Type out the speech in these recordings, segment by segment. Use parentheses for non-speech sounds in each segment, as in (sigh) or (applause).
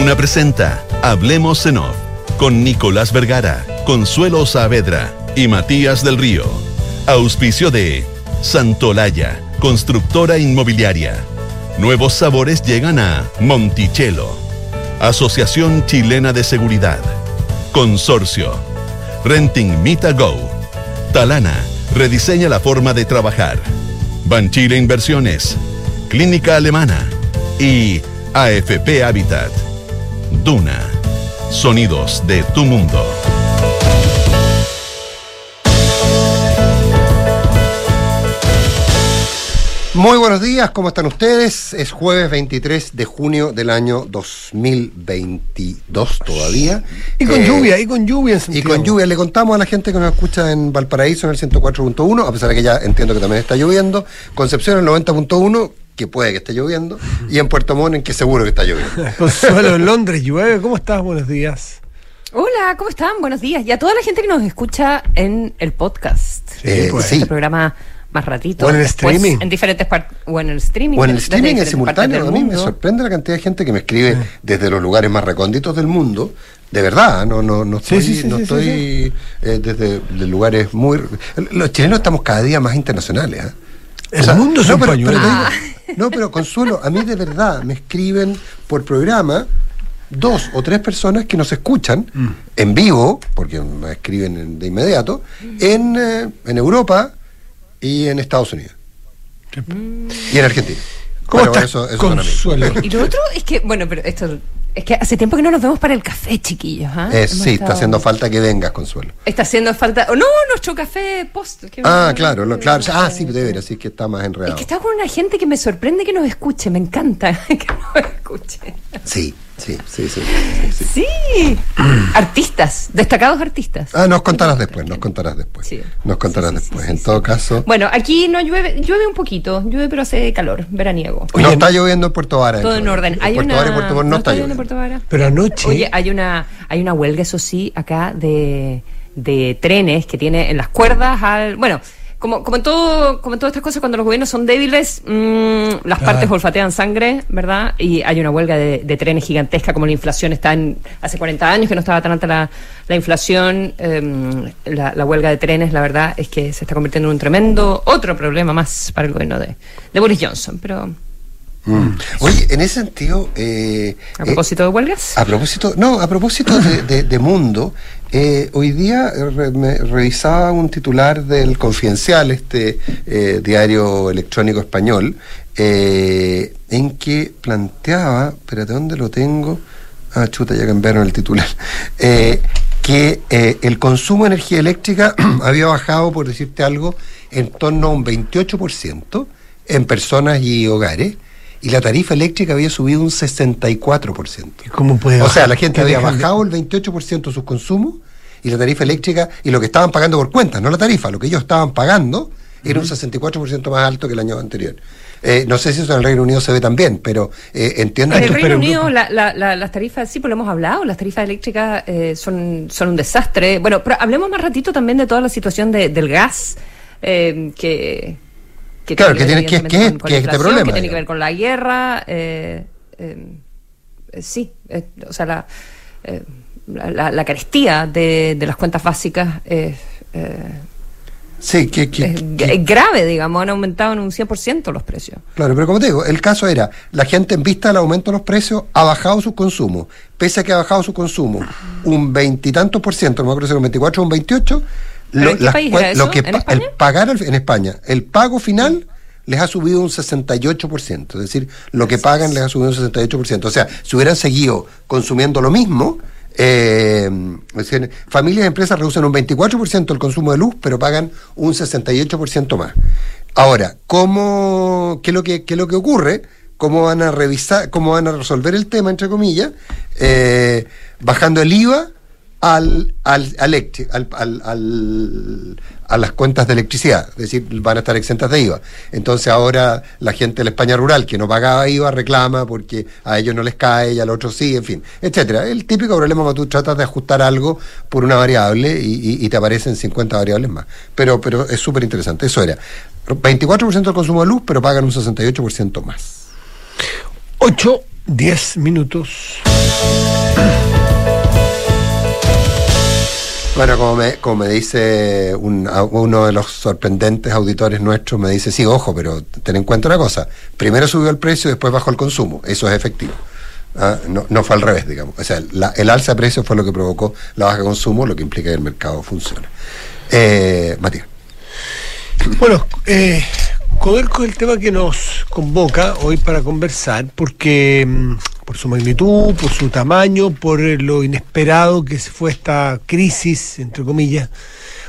Duna presenta Hablemos en Off con Nicolás Vergara, Consuelo Saavedra y Matías del Río. Auspicio de Santolaya, constructora inmobiliaria. Nuevos sabores llegan a Monticello. Asociación Chilena de Seguridad. Consorcio. Renting Mita Go. Talana. Rediseña la forma de trabajar. Banchile Inversiones. Clínica Alemana. Y AFP Habitat. Duna. Sonidos de tu mundo. Muy buenos días, ¿cómo están ustedes? Es jueves 23 de junio del año 2022 todavía. Y con Eh, lluvia, y con lluvia en Y con lluvia, le contamos a la gente que nos escucha en Valparaíso en el 104.1, a pesar de que ya entiendo que también está lloviendo, Concepción en el 90.1, que puede que esté lloviendo, y en Puerto Montt en que seguro que está lloviendo. (laughs) Consuelo en Londres, llueve. ¿Cómo estás? Buenos días. Hola, ¿cómo están? Buenos días. Y a toda la gente que nos escucha en el podcast. Eh, pues. sí. Este programa más ratito. O en el Después, streaming. En diferentes partes. O en el streaming. O en el streaming en simultáneo, a mí me sorprende la cantidad de gente que me escribe desde los lugares más recónditos del mundo. De verdad, no, no, no Sí, estoy, sí, sí, no sí, estoy sí, eh, desde de lugares muy. Los chilenos estamos cada día más internacionales. ¿ah? El mundo es un pero- pañuelo. pero digo- no, pero Consuelo, a mí de verdad me escriben por programa dos o tres personas que nos escuchan Mm. en vivo, porque me escriben en- de inmediato, en, eh, en Europa y en Estados Unidos. Y en Argentina. ¿Cómo Pero estás, eso- eso. Consuelo? Y lo otro es que, bueno, pero esto. Es que hace tiempo que no nos vemos para el café, chiquillos. ¿ah? Eh, sí, está haciendo falta que vengas, Consuelo. Está haciendo falta. oh, no, nuestro café post. Ah, claro, claro. Ah, sí, de veras, sí que está más Es enredado. que está con una gente que me sorprende que nos escuche. Me encanta (laughs) que nos escuche. Sí, sí, sí, sí. sí, sí. Sí. (clears throat) artistas, destacados artistas. Ah, nos contarás después, nos contarás después. Sí. Nos contarás Sí, sí, sí, después. sí, en sí. todo caso, Bueno, aquí no llueve, llueve un poquito, llueve pero hace calor, veraniego. no está lloviendo en Puerto Vara. Todo en orden. Hay Puerto una, Vara y Puerto Montt no, está lloviendo en. Puerto Vara. Pero anoche. Oye, hay una, hay una huelga, eso sí, acá de, de trenes que tiene en las cuerdas al. Bueno, como, como en todo, como en todas estas cosas, cuando los gobiernos son débiles, mm, las Claro. partes olfatean sangre, ¿verdad? Y hay una huelga de, de trenes gigantesca, como la inflación está en. Hace 40 años que no estaba tan alta la, la inflación, em, la, la huelga de trenes, la verdad, es que se está convirtiendo en un tremendo otro problema más para el gobierno de, de Boris Johnson. Pero, Mm. Oye, en ese sentido. eh, a eh, propósito de huelgas. A propósito, no, a propósito de, de- de mundo, eh, hoy día re- me revisaba un titular del Confidencial, este eh, diario electrónico español, eh, en que planteaba, espérate, ¿dónde lo tengo? Ah, chuta, ya cambiaron el titular. (laughs) Que el consumo de energía eléctrica (clears throat) había bajado, por decirte algo, en torno a un 28% en personas y hogares, y la tarifa eléctrica había subido un 64%. ¿Cómo puede O bajar? sea, la gente ¿Qué había bajado el 28% de sus consumos y la tarifa eléctrica y lo que estaban pagando por cuenta, no la tarifa, lo que ellos estaban pagando era un 64% más alto que el año anterior. Eh, no sé si eso en el Reino Unido se ve también, pero eh, entiendo En el Reino Unido la- la- la- las tarifas, sí, pues lo hemos hablado, las tarifas eléctricas eh, son, son un desastre. Bueno, pero hablemos más ratito también de toda la situación de- del gas, eh, que, que Claro, ver, que tiene- que- evidentemente, que es- con- con que la es este problema, Que tiene que ver con la guerra, eh, eh, eh, sí, eh, o sea, la, la, la- carestía de, de las cuentas básicas es, eh, Sí, que, que- es que- grave, digamos, han aumentado en un 100% los precios. Claro, pero como te digo, el caso era, la gente en vista del aumento de los precios ha bajado sus consumos. Pese a que ha bajado su consumo un veintitantos por ciento, no me acuerdo si era un 24 o un 28, ¿Pero en qué las país cua- era eso? que ¿En pa- España? el pagar en España, el pago final les ha subido un 68%, es decir, lo que pagan les ha subido un 68%. O sea, si hubieran seguido consumiendo lo mismo, eh, decir, familias y empresas reducen un 24% el consumo de luz, pero pagan un 68% más. Ahora, ¿cómo, qué, es lo que, ¿qué es lo que ocurre? ¿Cómo van a revisar, cómo van a resolver el tema, entre comillas? Eh, bajando el IVA al, al, al a las cuentas de electricidad, es decir, van a estar exentas de IVA. Entonces ahora la gente de la España rural que no pagaba IVA reclama porque a ellos no les cae y al otro sí, en fin, etcétera. El típico problema cuando tú tratas de ajustar algo por una variable y, y- y te aparecen 50 variables más. Pero, pero es súper interesante. Eso era 24% del consumo de luz, pero pagan un 68% más. 8, 10 minutos. Bueno, como me, dice uno de los sorprendentes auditores nuestros, me dice, sí, ojo, pero ten en cuenta una cosa, primero subió el precio y después bajó el consumo, eso es efectivo. Ah, no, fue al revés, digamos. O sea, el alza de precios fue lo que provocó la baja de consumo, lo que implica que el mercado funcione. Eh, Matías. Bueno, eh, es el tema que nos convoca hoy para conversar, porque mm, por su magnitud, por su tamaño, por eh, lo inesperado que se fue esta crisis, entre comillas,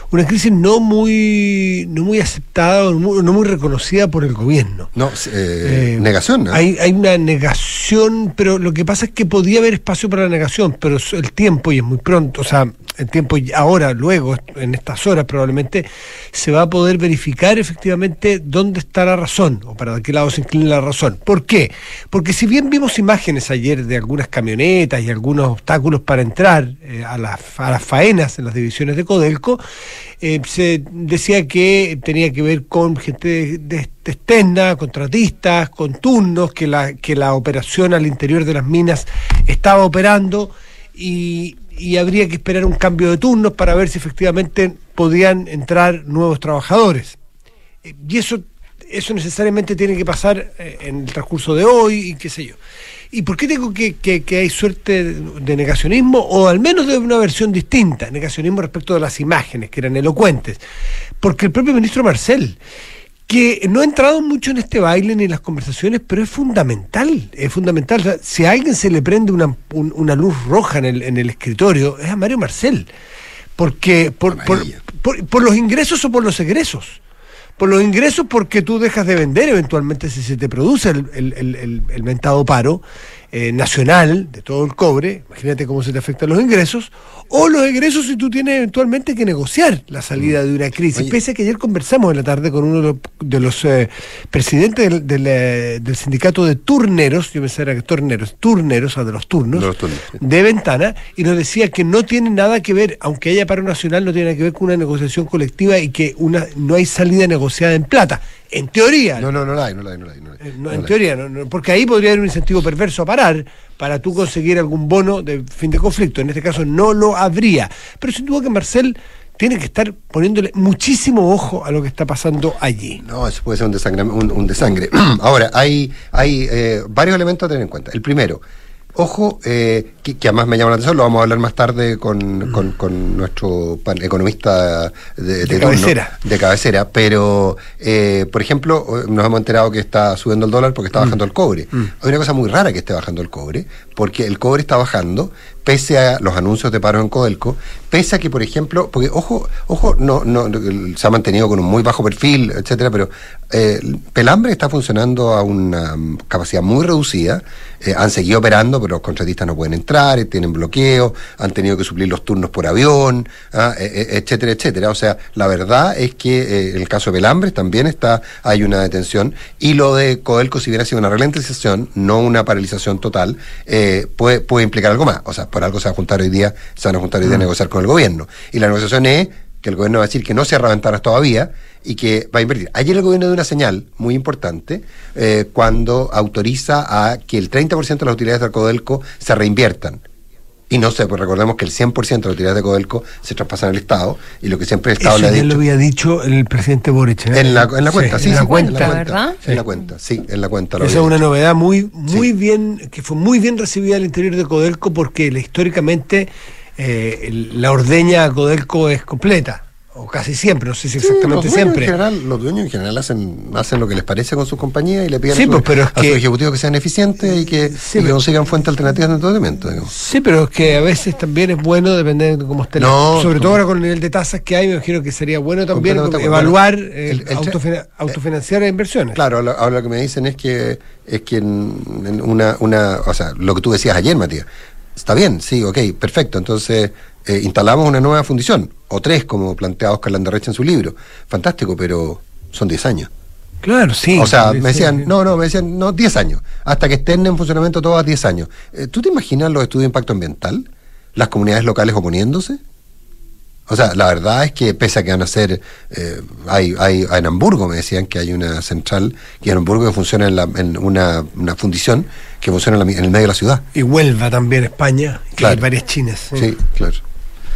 una crisis no muy, no muy aceptada no muy, no muy reconocida por el gobierno. No, eh, Eh, negación, ¿no? Hay, hay una negación, pero lo que pasa es que podía haber espacio para la negación, pero el tiempo, y es muy pronto, o sea, el tiempo ahora, luego, en estas horas probablemente, se va a poder verificar efectivamente dónde está la razón, o para qué lado se inclina la razón. ¿Por qué? Porque si bien vimos imágenes ayer de algunas camionetas y algunos obstáculos para entrar eh, a, las, a las faenas en las divisiones de Codelco, eh, se decía que tenía que ver con gente de, de- contratistas, con turnos, que la, que la operación al interior de las minas estaba operando y, y habría que esperar un cambio de turnos para ver si efectivamente podían entrar nuevos trabajadores. Eh, Y eso, eso necesariamente tiene que pasar eh, en el transcurso de hoy y qué sé yo. ¿Y por qué digo que, que- que hay suerte de negacionismo o al menos de una versión distinta, negacionismo respecto de las imágenes que eran elocuentes? Porque el propio ministro Marcel, que no ha entrado mucho en este baile ni en las conversaciones, pero es fundamental, es fundamental. O sea, si a alguien se le prende una, un- una luz roja en el, en el escritorio, es a Mario Marcel. Porque por, por, por- por los ingresos o por los egresos. Por los ingresos porque tú dejas de vender eventualmente si se te produce el, el, el- el- el mentado paro eh, nacional de todo el cobre, imagínate cómo se te afectan los ingresos, o los egresos si tú tienes eventualmente que negociar la salida de una crisis. Oye. Pese a que ayer conversamos en la tarde con uno de los, eh, presidentes del, del, eh, del sindicato de turneros, yo pensaba que turneros, turneros, o sea, de los turnos, De los turnos, sí. de ventana y nos decía que no tiene nada que ver, aunque haya paro nacional, no tiene nada que ver con una negociación colectiva y que una no hay salida negociada en plata. En teoría, No, no, no la hay, no la hay, no la hay. no la hay. eh, no, en hay. teoría, no, no, porque ahí podría haber un incentivo perverso a parar para tú conseguir algún bono de fin de conflicto. En este caso no lo habría. Pero sin duda que Marcel tiene que estar poniéndole muchísimo ojo a lo que está pasando allí. No, eso puede ser un, desangre. Un, un desangre. (clears throat) Ahora, hay, hay eh, varios elementos a tener en cuenta. El primero, ojo, eh, que, que además me llama la atención, lo vamos a hablar más tarde con, con- con nuestro pan- economista de, cabecera. de cabecera, pero, eh, por ejemplo, nos hemos enterado que está subiendo el dólar porque está bajando el cobre. Hay una cosa muy rara que esté bajando el cobre, porque el cobre está bajando pese a los anuncios de paro en Codelco, pese a que, por ejemplo, porque ojo, ojo, no, no, se ha mantenido con un muy bajo perfil, etcétera, pero eh, Pelambre está funcionando a una capacidad muy reducida, eh, han seguido operando, pero los contratistas no pueden entrar, eh, tienen bloqueo, han tenido que suplir los turnos por avión, ah, eh, etcétera, etcétera. O sea, la verdad es que eh, el caso de Pelambres también está, hay una detención, y lo de Codelco, si hubiera sido una ralentización, no una paralización total, puede, puede implicar algo más. O sea, por algo se va a juntar hoy día, se van a juntar hoy día a negociar con el gobierno. Y la negociación es que el gobierno va a decir que no cierra ventanas todavía y que va a invertir. Ayer el gobierno dio una señal muy importante eh, cuando autoriza a que el 30% de las utilidades del Codelco se reinviertan. Y no sé, pues recordemos que el 100% de las utilidades de Codelco se traspasan al Estado y lo que siempre el Estado Eso le ha dicho... lo había dicho el presidente Boric. ¿eh? En la, en la cuenta, sí, en la sí, cuenta. en la cuenta, ¿verdad? En la cuenta, sí, en la cuenta. Esa es una dicho. novedad muy, muy Sí. bien, que fue muy bien recibida al interior de Codelco porque la- históricamente eh, la ordeña a Codelco es completa, o casi siempre, no sé si Sí, exactamente los siempre. En general, los dueños en general hacen, hacen lo que les parece con sus compañías y le piden Sí, a, su- pues, pero es a sus que- ejecutivos que sean eficientes y que, Sí, y que pero- consigan fuentes alternativas de endeudamiento. digamos. Sí, pero es que a veces también es bueno, depender de cómo esté la- No, Sobre no. todo ahora con el nivel de tasas que hay, me imagino que sería bueno también evaluar, Bueno, eh, el- el tre- autofina- autofinanciar inversiones. Claro, ahora, ahora lo que me dicen es que es que en, en una, una, o sea, lo que tú decías ayer, Matías, está bien, sí, ok, perfecto. Entonces, eh, instalamos una nueva fundición, o tres, como plantea Oscar Landerrecha en su libro. Fantástico, pero son 10 años. Claro, sí. o sea, me decían, sí. no, no, me decían, no, 10 años. Hasta que estén en funcionamiento todas 10 años. Eh, ¿Tú te imaginas los estudios de impacto ambiental? ¿Las comunidades locales oponiéndose? O sea, la verdad es que pese a que van a ser, eh, hay, hay, en Hamburgo me decían que hay una central, y en Hamburgo que funciona en, la, en una, una, fundición que funciona en, el medio de la ciudad. Y Huelva también, España, que hay varias chinas. Sí, claro.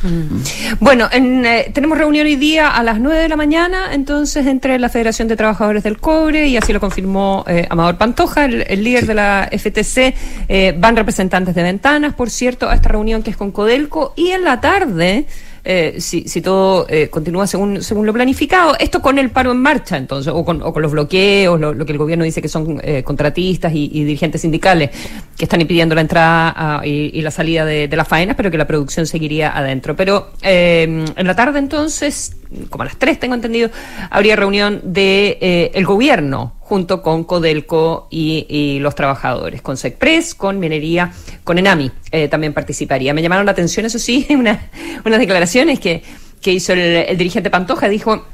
Mm. Bueno, eh, tenemos reunión hoy día a las 9 de la mañana, entonces, entre la Federación de Trabajadores del Cobre, y así lo confirmó eh, Amador Pantoja, el, líder de la FTC. Eh, van representantes de ventanas, por cierto, a esta reunión que es con Codelco, y en la tarde eh, si, todo eh, continúa según, según lo planificado. Esto con el paro en marcha, entonces, o con, o con los bloqueos, lo, que el gobierno dice que son eh, contratistas y, dirigentes sindicales que están impidiendo la entrada ah, y, la salida de, las faenas, pero que la producción seguiría adentro. Pero en la tarde, entonces, como a las tres tengo entendido, habría reunión de el gobierno junto con Codelco y, los trabajadores, con SECPRES, con Minería, con Enami eh, también participaría. Me llamaron la atención, eso sí, (laughs) una, unas declaraciones que, que hizo el, dirigente Pantoja, dijo,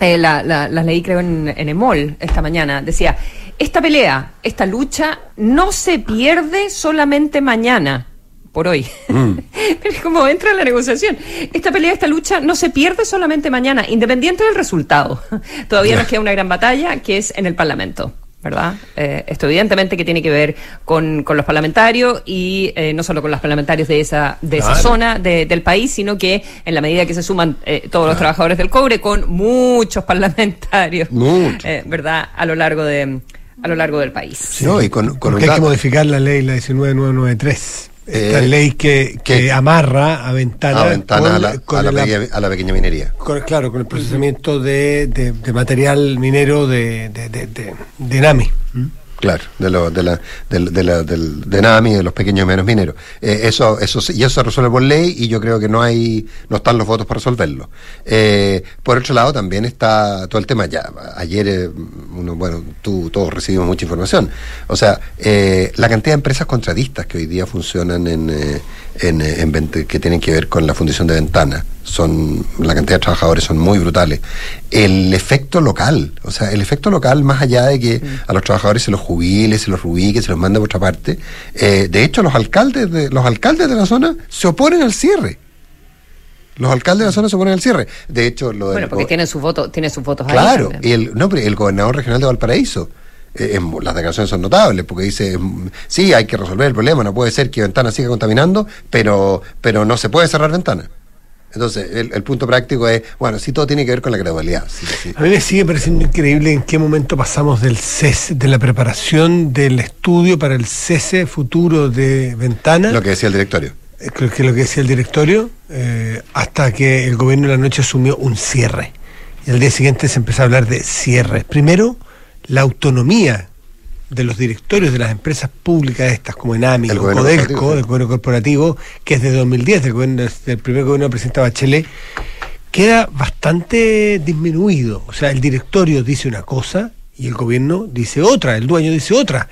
eh, la, las leí creo en, en EMOL esta mañana, decía, esta pelea, esta lucha no se pierde solamente mañana, por hoy. Mm. (laughs) Pero es como entra en la negociación. Esta pelea, esta lucha no se pierde solamente mañana, independiente del resultado. (laughs) Todavía nos queda una gran batalla que es en el Parlamento. ¿Verdad? Eh, esto evidentemente que tiene que ver con, con los parlamentarios y eh, no solo con los parlamentarios de esa, de esa zona del país, sino que en la medida que se suman eh, todos los trabajadores del cobre con muchos parlamentarios, (laughs) eh, ¿verdad? A lo largo de a lo largo del país. Sí, y con, con hay que modificar la ley, la 19993. Esta eh, ley que, que, amarra a ventanas a, ventana a, la, a, la pequeña, minería. claro, con el procesamiento de, de, material minero de, de, de NAMI. Claro, de, lo, de, la, de, de, la, del, de NAMI, de los pequeños menos mineros. Eh, eso, eso, y eso se resuelve por ley y yo creo que no hay, no están los votos para resolverlo. Eh, por otro lado, también está todo el tema, ya, ayer, eh, uno, bueno, tú, todos recibimos mucha información. O sea, eh, la cantidad de empresas contratistas que hoy día funcionan en, eh, en, en, que tienen que ver con la fundición de ventanas son la cantidad de trabajadores son muy brutales. El efecto local, o sea, el efecto local, más allá de que a los trabajadores se los jubile, se los rubique, se los mande por otra parte, eh, de hecho los alcaldes de, los alcaldes de la zona se oponen al cierre. Los alcaldes de la zona se oponen al cierre. De hecho, lo Bueno, porque tienen sus votos, tiene sus votos claro, y el, no, pero el gobernador regional de Valparaíso. Eh, las declaraciones son notables porque dice sí hay que resolver el problema no puede ser que Ventana siga contaminando pero pero no se puede cerrar Ventana entonces, el, punto práctico es, bueno, sí todo tiene que ver con la gradualidad. A mí me sigue pareciendo increíble en qué momento pasamos del cese, de la preparación del estudio para el cese futuro de Ventana. Lo que decía el directorio. Eh, creo que lo que decía el directorio, eh, hasta que el gobierno de la noche asumió un cierre. Y al día siguiente se empezó a hablar de cierre. Primero, la autonomía de los directorios de las empresas públicas estas, como Enami o Codelco, del gobierno corporativo, que es de 2010, del, gobierno, del primer gobierno del presidente Bachelet, queda bastante disminuido. O sea, el directorio dice una cosa y el gobierno dice otra, el dueño dice otra.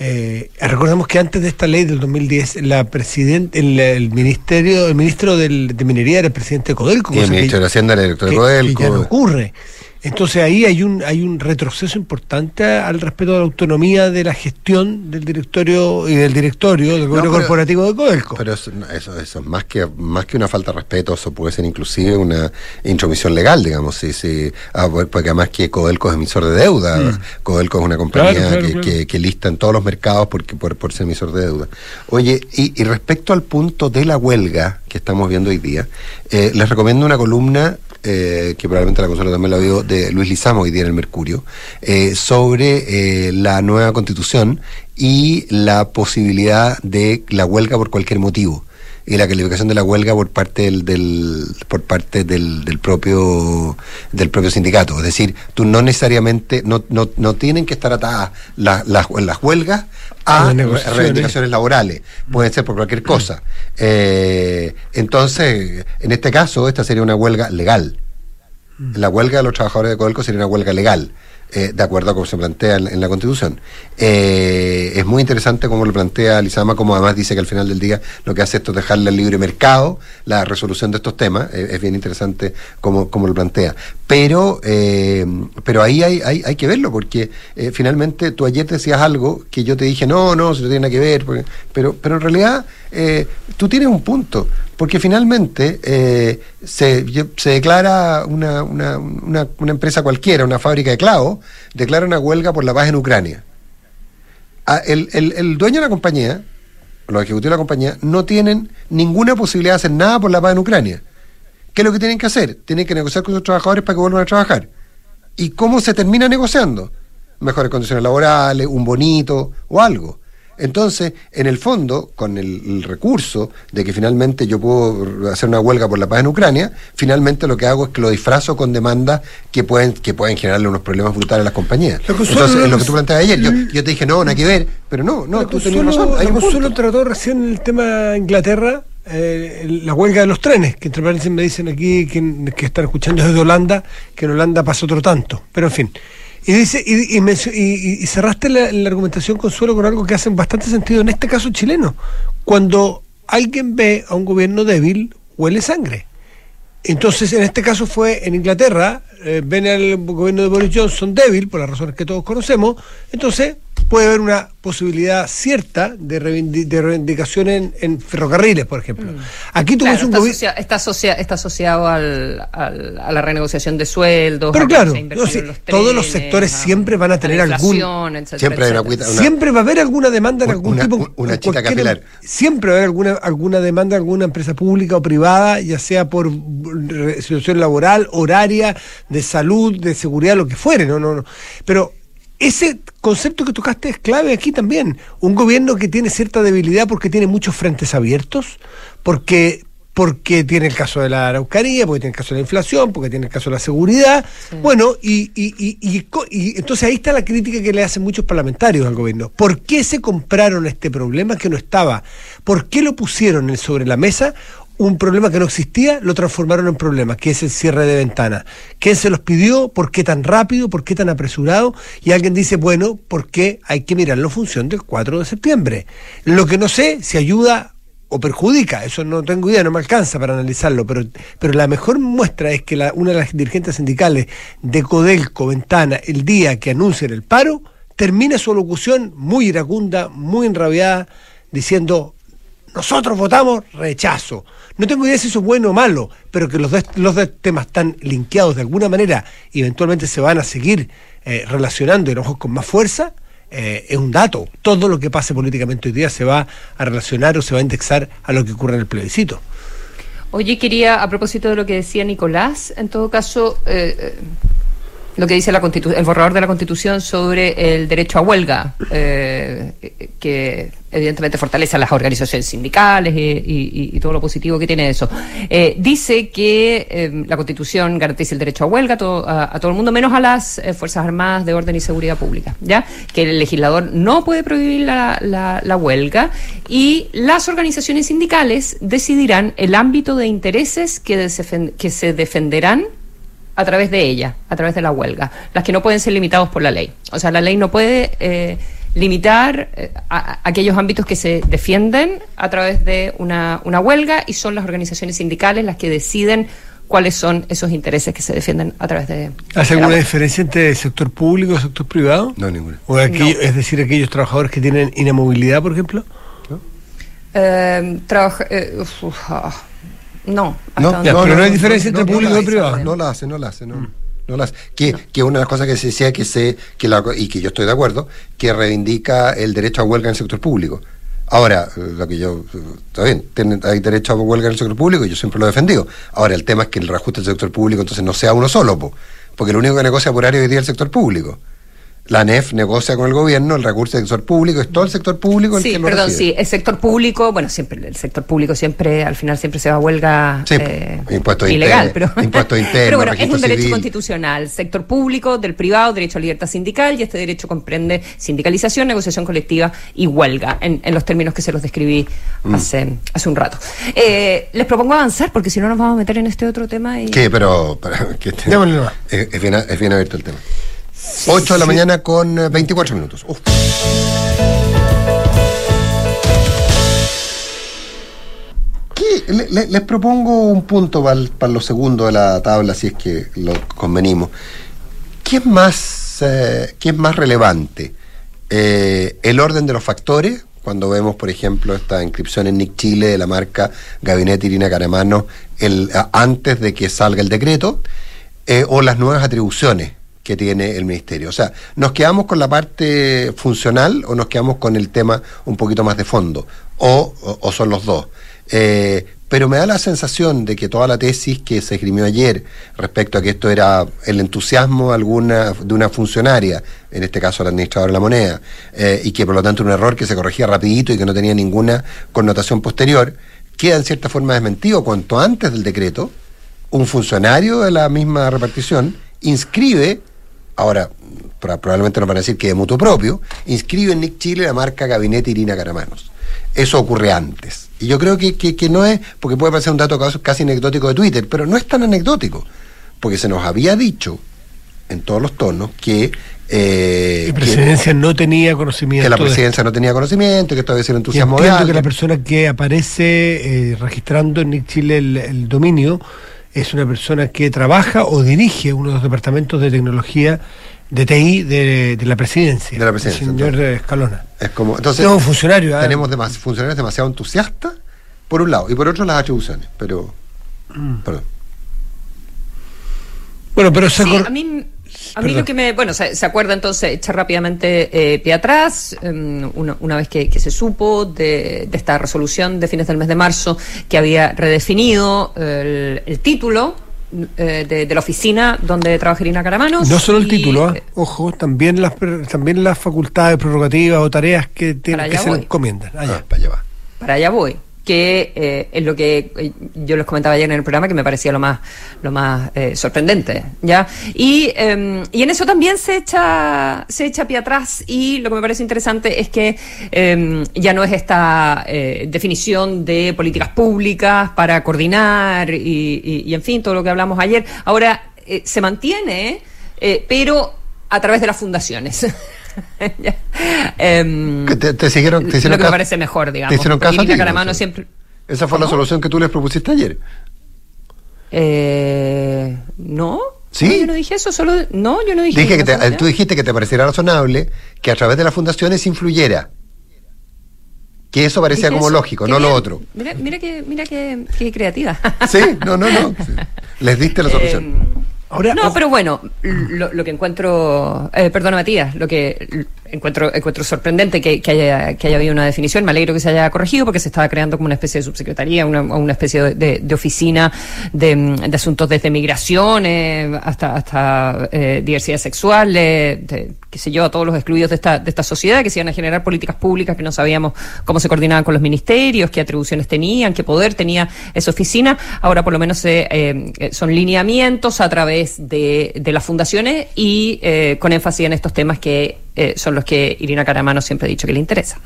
Eh, recordemos que antes de esta ley del 2010, la presidente, el, ministerio, el ministro de Minería era el presidente de Codelco. Y el ministro de Hacienda era el director de Codelco. ya no ocurre. Entonces ahí hay un hay un retroceso importante al respeto de la autonomía de la gestión del directorio y del directorio del gobierno corporativo de Codelco. Pero eso, eso, eso, más que más que una falta de respeto, eso puede ser inclusive una intromisión legal, digamos, sí, sí, ah, porque además que Codelco es emisor de deuda, mm. Codelco es una compañía que, que, lista en todos los mercados porque por, por ser emisor de deuda. Oye, y, y, respecto al punto de la huelga que estamos viendo hoy día, eh, les recomiendo una columna eh, que probablemente la consola también la vio, de Luis Lizamo hoy día en el Mercurio, eh, sobre eh, la nueva constitución y la posibilidad de la huelga por cualquier motivo y la calificación de la huelga por parte del, del por parte del, del, propio del propio sindicato. Es decir tú no necesariamente no, no, no tienen que estar atadas las, las, las huelgas a reivindicaciones laborales. Pueden ser por cualquier cosa. Eh, entonces en este caso esta sería una huelga legal. La huelga de los trabajadores de Codelco sería una huelga legal eh, de acuerdo a cómo se plantea en, la Constitución. Eh, es muy interesante cómo lo plantea Lizama, como además dice que al final del día lo que hace esto es dejarle al libre mercado la resolución de estos temas. Eh, es bien interesante cómo, cómo lo plantea. Pero, pero ahí hay, hay, hay, que verlo, porque finalmente tú ayer decías algo que yo te dije, no, no, se no tiene nada que ver, pero, pero en realidad tú tienes un punto Porque finalmente eh, se, declara una, una, una, una, empresa cualquiera, una fábrica de clavos, declara una huelga por la paz en Ucrania. Ah, el, el, el dueño de la compañía, los ejecutivos de la compañía, no tienen ninguna posibilidad de hacer nada por la paz en Ucrania. ¿Qué es lo que tienen que hacer? Tienen que negociar con sus trabajadores para que vuelvan a trabajar. ¿Y cómo se termina negociando? Mejores condiciones laborales, un bonito o algo. Entonces, en el fondo, con el, recurso de que finalmente yo puedo hacer una huelga por la paz en Ucrania, finalmente lo que hago es que lo disfrazo con demandas que pueden que pueden generarle unos problemas brutales a las compañías. Entonces, es lo que tú planteabas ayer, yo, yo, te dije, no, nada que ver, pero no, no, tú tenías razón. Hay trató recién el tema Inglaterra, eh, la huelga de los trenes, que entre paréntesis me dicen aquí que, que están escuchando desde Holanda, que en Holanda pasa otro tanto, pero en fin. Y, dice, y, cerraste la, argumentación, Consuelo, con algo que hace bastante sentido en este caso chileno. Cuando alguien ve a un gobierno débil, huele sangre. Entonces, en este caso fue en Inglaterra, eh, ven al gobierno de Boris Johnson débil, por las razones que todos conocemos, entonces puede haber una posibilidad cierta de, reivindicación en, ferrocarriles, por ejemplo. Mm. Aquí tú ves un está, asocia, está, asociado al, a la renegociación de sueldos. Pero claro, todos los sectores siempre van a tener algún. siempre, siempre va a haber alguna demanda en algún tipo. Una chica capilar. Siempre va a haber alguna, alguna demanda en alguna empresa pública o privada, ya sea por situación laboral, horaria, de salud, de seguridad, lo que fuere. No, no, no. Pero ese concepto que tocaste es clave aquí también. Un gobierno que tiene cierta debilidad porque tiene muchos frentes abiertos, porque porque tiene el caso de la araucaría, porque tiene el caso de la inflación, porque tiene el caso de la seguridad. Bueno, y, y, y, y, entonces ahí está la crítica que le hacen muchos parlamentarios al gobierno. ¿Por qué se compraron este problema que no estaba? ¿Por qué lo pusieron sobre la mesa? Un problema que no existía, lo transformaron en problema, que es el cierre de ventana. ¿Quién se los pidió? ¿Por qué tan rápido? ¿Por qué tan apresurado? Y alguien dice, bueno, porque hay que mirarlo en función del 4 de septiembre. Lo que no sé si ayuda o perjudica, eso no tengo idea, no me alcanza para analizarlo, pero, pero la mejor muestra es que una de las dirigentes sindicales de Codelco Ventana, el día que anuncian el paro, termina su locución muy iracunda, muy enrabiada, diciendo, nosotros votamos rechazo. No tengo idea si eso es bueno o malo, pero que los dos, los temas están linkeados de alguna manera y eventualmente se van a seguir eh, relacionando y a lo mejor con más fuerza, eh, es un dato. Todo lo que pase políticamente hoy día se va a relacionar o se va a indexar a lo que ocurre en el plebiscito. Oye, quería, a propósito de lo que decía Nicolás, en todo caso, eh, lo que dice la el borrador de la Constitución sobre el derecho a huelga, eh, que evidentemente fortalece a las organizaciones sindicales y, todo lo positivo que tiene eso. Eh, dice que eh, la Constitución garantiza el derecho a huelga a, todo el mundo, menos a las Fuerzas Armadas de Orden y Seguridad Pública, ¿ya? Que el legislador no puede prohibir la, huelga y las organizaciones sindicales decidirán el ámbito de intereses que se defenderán a través de ella, a través de la huelga, las que no pueden ser limitados por la ley. O sea, la ley no puede eh, limitar eh, aquellos ámbitos que se defienden a través de una, una huelga y son las organizaciones sindicales las que deciden cuáles son esos intereses que se defienden a través de... ¿Hace alguna diferencia entre sector público y sector privado? No, ninguna. ¿O Es decir, aquellos trabajadores que tienen inamovilidad, por ejemplo? ¿No? Eh, ah, no, no, pero no hay diferencia entre público y privado. No la hace, no la hace, no. Mm. No las, que, que una de las cosas que se decía que se, que la, y que yo estoy de acuerdo, que reivindica el derecho a huelga en el sector público. Ahora, lo que yo, está bien, hay derecho a huelga en el sector público y yo siempre lo he defendido. Ahora, el tema es que el reajuste del sector público entonces no sea uno solo, porque lo único que negocia por área hoy día es el sector público la NEF negocia con el gobierno el recurso del sector público, es todo el sector público el sí, que perdón, sí, el sector público, bueno, siempre el sector público siempre, al final siempre se va a huelga eh, ilegal, pero, (laughs) pero bueno, es un derecho constitucional, sector público, del privado, derecho a libertad sindical, y este derecho comprende sindicalización, negociación colectiva y huelga, en, los términos que se los describí mm. hace, hace un rato. Eh, les propongo avanzar, porque si no nos vamos a meter en este otro tema y... ¿Qué? Pero, que es, bien, es bien abierto el tema. 8 de la mañana con 24 eh, minutos. les propongo un punto para, para lo segundo de la tabla, si es que lo convenimos. ¿Qué es más, eh, ¿qué es más relevante? Eh, ¿El orden de los factores? cuando vemos, por ejemplo, esta inscripción en Nick Chile de la marca Gabinete Irina Caramano el, antes de que salga el decreto, eh, o las nuevas atribuciones que tiene el ministerio. O sea, ¿nos quedamos con la parte funcional o nos quedamos con el tema un poquito más de fondo? O, son los dos. Eh, pero me da la sensación de que toda la tesis que se esgrimió ayer respecto a que esto era el entusiasmo alguna, de una funcionaria, en este caso la administradora de la moneda, eh, y que por lo tanto un error que se corregía rapidito y que no tenía ninguna connotación posterior, queda en cierta forma desmentido cuanto antes del decreto, un funcionario de la misma repartición inscribe ahora probablemente nos van a decir que de mutuo propio, inscribe en Nick Chile la marca Gabinete Irina Caramanos. Eso ocurre antes. Y yo creo que, que, no es, porque puede parecer un dato casi anecdótico de Twitter, pero no es tan anecdótico, porque se nos había dicho en todos los tonos que... Eh, la presidencia no tenía conocimiento. Que la presidencia no tenía conocimiento, que esto debe ser entusiasmo de que la persona que aparece eh, registrando en Nick Chile el dominio es una persona que trabaja o dirige uno de los departamentos de tecnología de TI de, la presidencia. De la presidencia. El señor Escalona. Es como, entonces, un funcionario. ¿ah? Tenemos funcionarios demasiado entusiastas, por un lado, y por otro las atribuciones, pero... Mm. Perdón. Bueno, pero sí, a mí a mí lo que me. Bueno, se, acuerda entonces, echar rápidamente eh, pie atrás, em, una, vez que, se supo de, esta resolución de fines del mes de marzo que había redefinido el, título eh, de, la oficina donde trabaja Irina Caramanos. No solo el título, ¿eh? ojo, también las, también las facultades, prerrogativas o tareas que, tienen, que se encomiendan. Allá. Ah, para allá va. Para allá voy que eh, es lo que eh, yo les comentaba ayer en el programa que me parecía lo más lo más eh, sorprendente ya y, em, y en eso también se echa se echa pie atrás y lo que me parece interesante es que em, ya no es esta definición de políticas públicas para coordinar y, y, en fin todo lo que hablamos ayer. Ahora se mantiene pero a través de las fundaciones (laughs) (laughs) Em, te, siguieron, lo que me parece mejor, digamos. ¿Te hicieron caso siempre... ¿Esa fue la solución que tú les propusiste ayer? Eh, no. ¿Sí? yo no dije eso, solo. No, yo no dije, dije que Tú dijiste que te pareciera razonable que a través de las fundaciones influyera. Que eso parecía como lógico, no lo otro. Mira, mira, que, mira que, creativa. Sí, (laughs) no, no, no. (laughs) Les diste la solución. No, pero bueno, lo, que encuentro, eh, perdona Matías, lo que encuentro, encuentro sorprendente que, haya, que haya habido una definición, me alegro que se haya corregido porque se estaba creando como una especie de subsecretaría, una, una especie de, oficina de, asuntos desde migraciones hasta, hasta eh, diversidad sexual, de, qué sé yo, a todos los excluidos de esta, de esta sociedad que se iban a generar políticas públicas que no sabíamos cómo se coordinaban con los ministerios, qué atribuciones tenían, qué poder tenía esa oficina. Ahora por lo menos eh, son lineamientos a través de, las fundaciones y eh, con énfasis en estos temas que eh, son los que Irina Caramano siempre ha dicho que le interesa.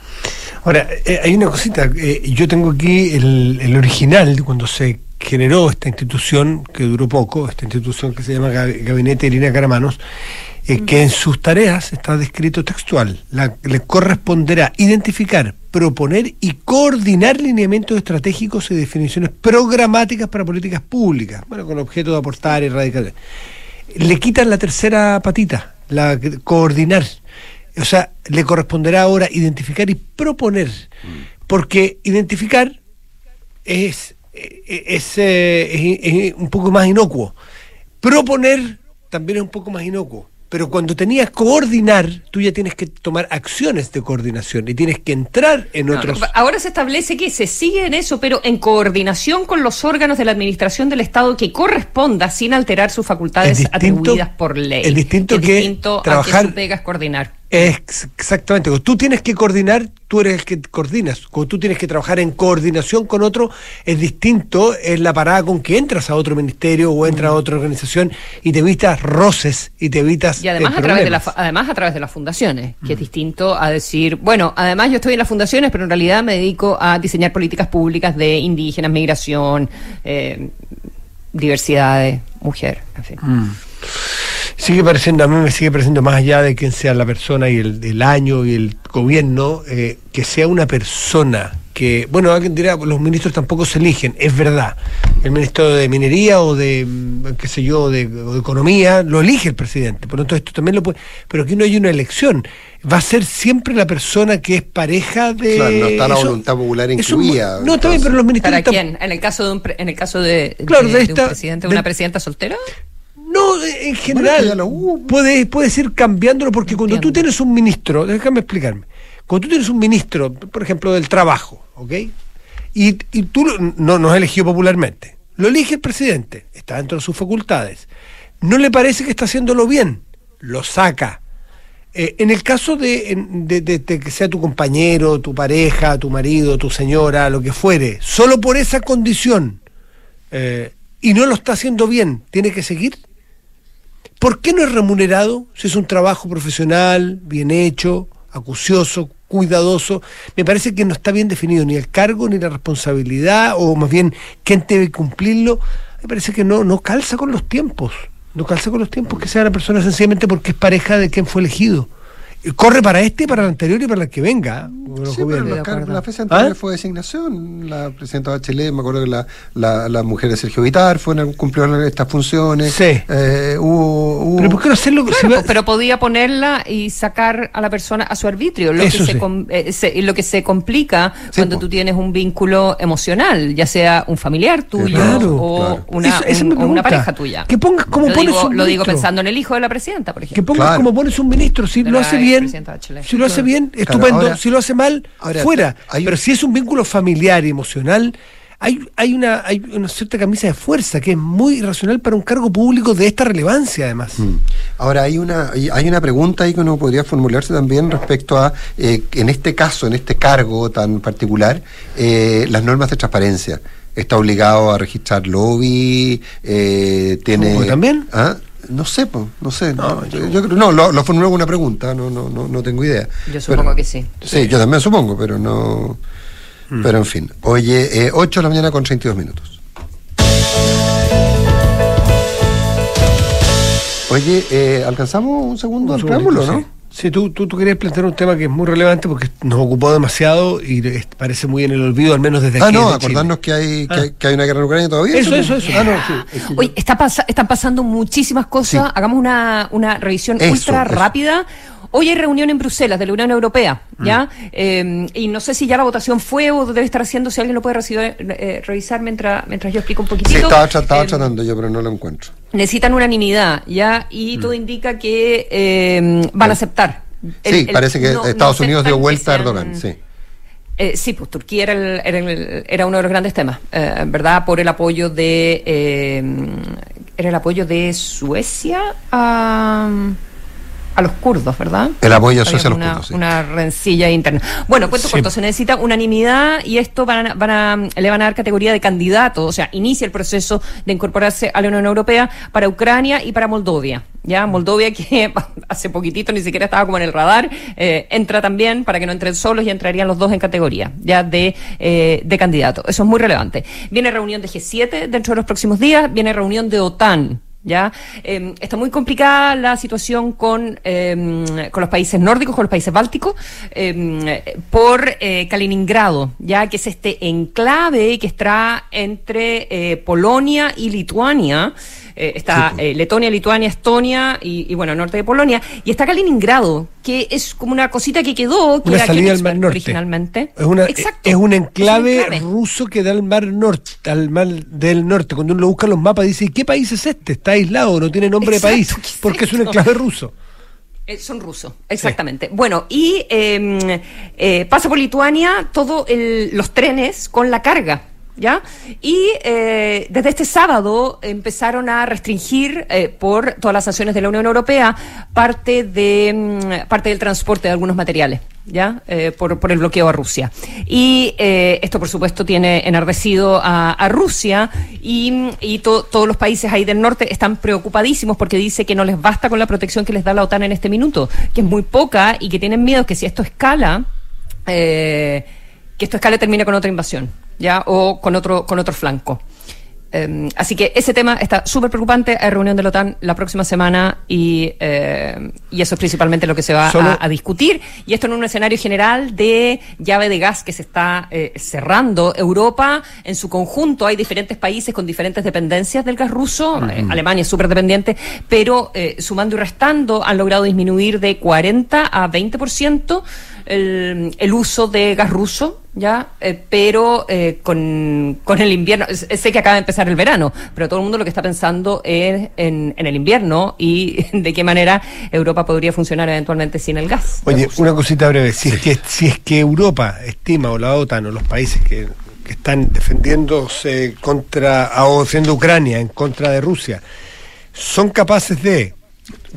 Ahora, eh, hay una cosita, yo tengo aquí el, el original de cuando se generó esta institución, que duró poco, esta institución que se llama Gabinete Irina Caramanos, eh, que en sus tareas está descrito textual, le corresponderá identificar, proponer y coordinar lineamientos estratégicos y definiciones programáticas para políticas públicas, bueno, con objeto de aportar y erradicar. Le quitan la tercera patita, la coordinar. O sea, le corresponderá ahora identificar y proponer, mm. porque identificar es, es, eh, es un poco más inocuo. Proponer también es un poco más inocuo pero cuando tenías coordinar, tú ya tienes que tomar acciones de coordinación y tienes que entrar en otros. Ahora se establece que se sigue en eso, pero en coordinación con los órganos de la administración del Estado que corresponda sin alterar sus facultades atribuidas por ley. Es distinto que trabajar. A que coordinar. Exactamente. Cuando tú tienes que coordinar, tú eres el que coordinas. Cuando tú tienes que trabajar en coordinación con otro, es distinto, es la parada con que entras a otro ministerio o entras a otra organización y te evitas roces y te evitas. Y además, eh, a, través de la, además a través de las fundaciones, que es distinto a decir, bueno, además yo estoy en las fundaciones, pero en realidad me dedico a diseñar políticas públicas de indígenas, migración, eh, diversidad de mujer, en fin. Mm sigue pareciendo, a mí me sigue pareciendo más allá de quién sea la persona y el, año y el gobierno, eh, que sea una persona que, bueno, alguien dirá, los ministros tampoco se eligen, es verdad. El ministro de Minería o de, mm, qué sé yo, de, o de Economía, lo elige el presidente. Por lo tanto, esto también lo puede. Pero aquí no hay una elección. Va a ser siempre la persona que es pareja de. Claro, no está la eso- voluntad popular incluida. no, está bien, pero los ministros. ¿Para quién? ¿En el caso de un, pre- en el caso de, Claro, de- de de esta- un presidente, de- una presidenta soltera? No, eh, en general lo puedes, puedes ir cambiándolo porque cuando tú tienes un ministro, déjame explicarme, cuando tú tienes un ministro, por ejemplo, del trabajo, ¿ok? Y, y tú lo- no, no has elegido popularmente, lo elige el presidente, está dentro de sus facultades, no le parece que está haciéndolo bien, lo saca. Eh, en el caso de, en- de- de- de que sea tu compañero, tu pareja, tu marido, tu señora, lo que fuere, solo por esa condición, eh, y no lo está haciendo bien, ¿tiene que seguir? ¿Por qué no es remunerado si es un trabajo profesional, bien hecho, acucioso, cuidadoso? Me parece que no está bien definido ni el cargo ni la responsabilidad, o más bien quién debe cumplirlo. Me parece que no, no calza con los tiempos. No calza con los tiempos que sea la persona sencillamente porque es pareja de quien fue elegido. Corre para este, para el anterior y para el que venga. la fecha anterior ¿Ah? fue designación. La presidenta Bachelet, me acuerdo que la, la, la mujer de Sergio Vitar fue una- cumplió estas funciones. Sí. Eh, hubo, hubo- Pero ¿por qué no hacerlo? Claro, si va- pues, pero podía ponerla y sacar a la persona a su arbitrio, lo, Eso que se, sí. com- eh, se- lo que se complica Sí, cuando po. tú tienes un vínculo emocional, ya sea un familiar tuyo Claro, o, claro. Una, Eso- esa es un- mi o una pareja tuya. Que pongas como lo pones digo, un lo digo pensando en el hijo de la presidenta, por Que ejemplo. pongas Claro. como pones un ministro, si lo hace bien, si lo hace Claro. bien, Claro, estupendo, ahora- si lo hace mal, ahora, fuera. hay Pero si es un vínculo familiar y emocional, hay, hay, una, hay una cierta camisa de fuerza que es muy irracional para un cargo público de esta relevancia, además. Mm. Ahora hay una hay hay una pregunta ahí que uno podría formularse también respecto a eh, en este caso, en este cargo tan particular, eh, las normas de transparencia. Está obligado a registrar lobby, eh, tiene ¿Cómo, también? ¿Ah? No sé, po, no sé. No, No, yo, yo creo- no, lo, lo formulé como una pregunta, no, no, no, no tengo idea. Yo supongo que sí. Sí, yo también supongo, pero no. Pero en fin. Oye, eh, 8 de la mañana con 32 minutos. Oye, eh, ¿alcanzamos un segundo Un al preámbulo, no? Sí, Sí, tú, tú, tú querías plantear un tema que es muy relevante porque nos ocupó demasiado y parece muy en el olvido, al menos desde Ah, aquí. no, desde acordarnos Chile. que hay, que, Ah. hay, que hay una guerra en Ucrania todavía. Eso, eso, eso. Ah, no, sí. es que yo- Oye, está pasa- están pasando muchísimas cosas. Sí. Hagamos una, una revisión Eso, ultra eso. rápida. Hoy hay reunión en Bruselas de la Unión Europea, Mm. ¿ya? Eh, y no sé si ya la votación fue o debe estar haciendo, si alguien lo puede recibir- eh, revisar mientras, mientras yo explico un Sí, poquitito. estaba, tra- estaba Eh, tratando yo, pero no lo encuentro. Necesitan unanimidad, ¿ya? Y todo indica que eh, van a aceptar. El- Sí, el- parece que no- Estados no Unidos dio vuelta a Erdogan, sí. eh, sí, pues Turquía era, el- era, el- era uno de los grandes temas, eh, ¿verdad? Por el apoyo de. eh, era el apoyo de Suecia a, a los kurdos, ¿verdad? El apoyo Suecia a los una, kurdos, sí. Una rencilla interna. Bueno, cuento Sí. corto, se necesita unanimidad y esto van a, van a, le van a dar categoría de candidato, o sea, inicia el proceso de incorporarse a la Unión Europea para Ucrania y para Moldovia. Ya, Moldovia que (laughs) hace poquitito ni siquiera estaba como en el radar, eh, entra también para que no entren solos y entrarían los dos en categoría ya de, eh, de candidato. Eso es muy relevante. Viene reunión de G7 dentro de los próximos días, viene reunión de OTAN. ¿Ya? Eh, está muy complicada la situación con, eh, con los países nórdicos, con los países bálticos, eh, por eh, Kaliningrado, ya que es este enclave que está entre eh, Polonia y Lituania. Eh, está eh, Letonia, Lituania, Estonia y, y, bueno, norte de Polonia. Y está Kaliningrado, que es como una cosita que quedó, que Una era salida al Mar Norte. originalmente. Es, una, Exacto. es un enclave, ruso que da al mar norte, al mar del norte. Cuando uno lo busca en los mapas dice, ¿y qué país es este? Está aislado, no tiene nombre Exacto, de ¿qué país, es porque es un enclave ruso. Eh, son rusos, exactamente. Bueno, y eh, eh, pasa por Lituania todos los trenes con la carga. ¿Ya? Y eh, desde este sábado empezaron a restringir eh, por todas las sanciones de la Unión Europea parte de mm, parte del transporte de algunos materiales, ¿ya? Eh, por, por el bloqueo a Rusia. Y eh, esto, por supuesto, tiene enardecido a, Rusia y, y to- todos los países ahí del norte están preocupadísimos porque dice que no les basta con la protección que les da la OTAN en este minuto, que es muy poca y que tienen miedo que si esto escala, eh, que esto escale termine con otra invasión, ¿ya? O con otro, con otro flanco. eh, así que ese tema está súper preocupante. Hay reunión de la OTAN la próxima semana y, eh, y eso es principalmente lo que se va Solo- a, a discutir. Y esto en un escenario general de llave de gas que se está eh, cerrando. Europa, en su conjunto, hay diferentes países con diferentes dependencias del gas ruso. Eh, Alemania es súper dependiente, pero eh, sumando y restando han logrado disminuir de 40 a 20% el, el uso de gas ruso. Ya, Eh, pero eh, con, con el invierno, sé que acaba de empezar el verano, pero todo el mundo lo que está pensando es en, en el invierno y (laughs) de qué manera Europa podría funcionar eventualmente sin el gas. Oye, una cosita breve. Si es que, si es que Europa estima, o la OTAN, o los países que, que están defendiéndose contra, o defiendo Ucrania en contra de Rusia, son capaces de,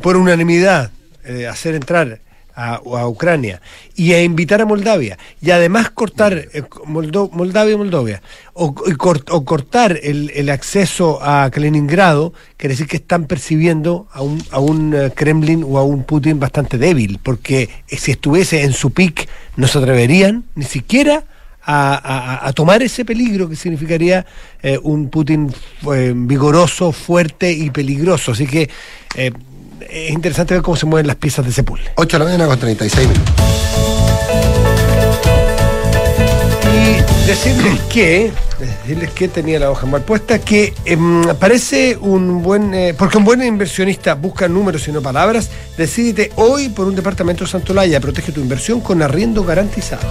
por unanimidad, eh, hacer entrar a, a Ucrania y a invitar a Moldavia. Y además cortar eh, Moldo- Moldavia y Moldovia. O, y cort- o cortar el, el acceso a Kaliningrado, quiere decir que están percibiendo a un, a un eh, Kremlin o a un Putin bastante débil, porque eh, si estuviese en su pic no se atreverían ni siquiera a, a- a tomar ese peligro que significaría eh, un Putin eh, vigoroso, fuerte y peligroso. Así que eh, es interesante ver cómo se mueven las piezas de ese puzzle. 8 de la mañana con 36 minutos. Y decirles que, decirles que tenía la hoja mal puesta, que em, parece un buen, eh, porque un buen inversionista busca números y no palabras, decídete hoy por un departamento Santolaya, protege tu inversión con arriendo garantizado.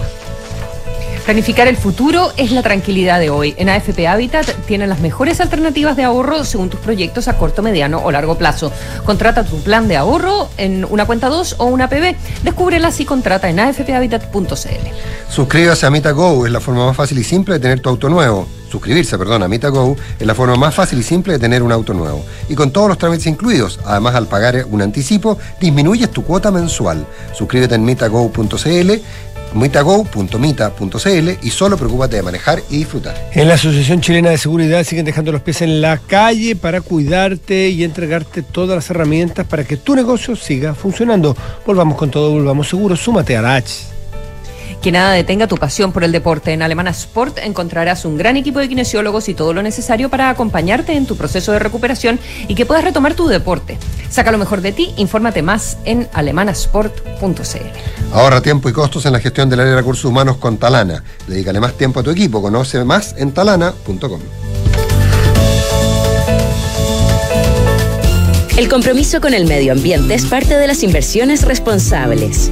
Planificar el futuro es la tranquilidad de hoy. En AFP Habitat tienen las mejores alternativas de ahorro según tus proyectos a corto, mediano o largo plazo. Contrata tu plan de ahorro en una cuenta 2 o una PB. Descúbrelas y contrata en afphabitat.cl. Suscríbase a MitaGo, es la forma más fácil y simple de tener tu auto nuevo. Suscribirse, perdón, a MitaGo es la forma más fácil y simple de tener un auto nuevo. Y con todos los trámites incluidos, además al pagar un anticipo, disminuyes tu cuota mensual. Suscríbete en mitago.cl, mitago.mita.cl y solo preocúpate de manejar y disfrutar. En la Asociación Chilena de Seguridad siguen dejando los pies en la calle para cuidarte y entregarte todas las herramientas para que tu negocio siga funcionando. Volvamos con todo, volvamos seguros, súmate a la H. Que nada detenga tu pasión por el deporte. En Alemana Sport encontrarás un gran equipo de kinesiólogos y todo lo necesario para acompañarte en tu proceso de recuperación y que puedas retomar tu deporte. Saca lo mejor de ti, infórmate más en alemanasport.cl. Ahorra tiempo y costos en la gestión del área de recursos humanos con Talana. Dedícale más tiempo a tu equipo. Conoce más en talana.com. El compromiso con el medio ambiente es parte de las inversiones responsables.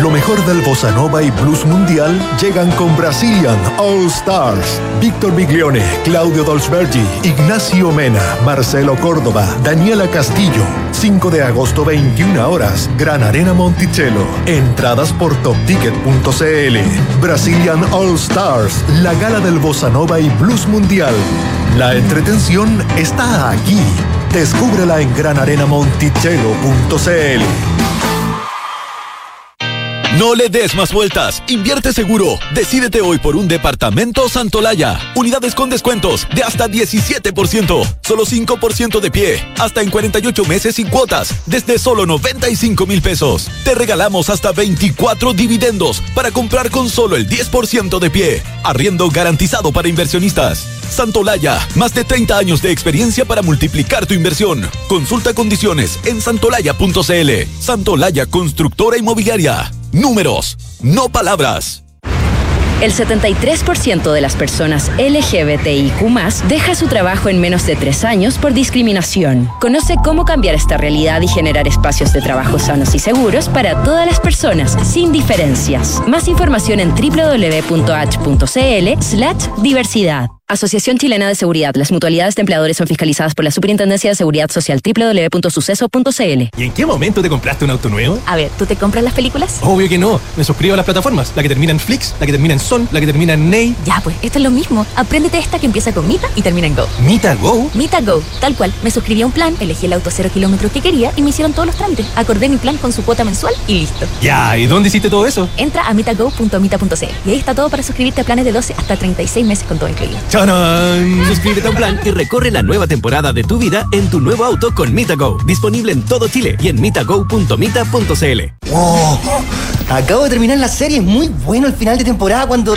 Lo mejor del bossa nova y blues mundial llegan con Brazilian All Stars. Víctor Biglione, Claudio Dolzbergi, Ignacio Mena, Marcelo Córdoba, Daniela Castillo. 5 de agosto, 21 horas, Gran Arena Monticello. Entradas por topticket.cl. Brazilian All Stars, la gala del bossa nova y blues mundial. La entretención está aquí. Descúbrela en granarenamonticello.cl. No le des más vueltas. Invierte seguro. Decídete hoy por un departamento Santolaya. Unidades con descuentos de hasta 17%. Solo 5% de pie. Hasta en 48 meses sin cuotas. Desde solo 95 mil pesos. Te regalamos hasta 24 dividendos para comprar con solo el 10% de pie. Arriendo garantizado para inversionistas. Santolaya. Más de 30 años de experiencia para multiplicar tu inversión. Consulta condiciones en santolaya.cl. Santolaya Constructora Inmobiliaria. Números, no palabras. El 73% de las personas LGBTIQ deja su trabajo en menos de tres años por discriminación. Conoce cómo cambiar esta realidad y generar espacios de trabajo sanos y seguros para todas las personas, sin diferencias. Más información en www.h.cl slash diversidad. Asociación Chilena de Seguridad. Las mutualidades de empleadores son fiscalizadas por la Superintendencia de Seguridad Social www.suceso.cl. ¿Y en qué momento te compraste un auto nuevo? A ver, ¿tú te compras las películas? Obvio que no. Me suscribo a las plataformas. La que termina en Flix, la que termina en Son, la que termina en Ney. Ya, pues, esto es lo mismo. Apréndete esta que empieza con Mita y termina en Go. ¿Mita Go? Mita Go. Tal cual. Me suscribí a un plan, elegí el auto cero kilómetros que quería y me hicieron todos los trámites. Acordé mi plan con su cuota mensual y listo. Ya, ¿y dónde hiciste todo eso? Entra a mitago.mita.cl y ahí está todo para suscribirte a planes de 12 hasta 36 meses con todo incluido. Suscríbete a un plan y recorre la nueva temporada de tu vida en tu nuevo auto con MitaGo. Disponible en todo Chile y en mitago.mita.cl. ¡Wow! Acabo de terminar la serie. Es muy bueno el final de temporada cuando...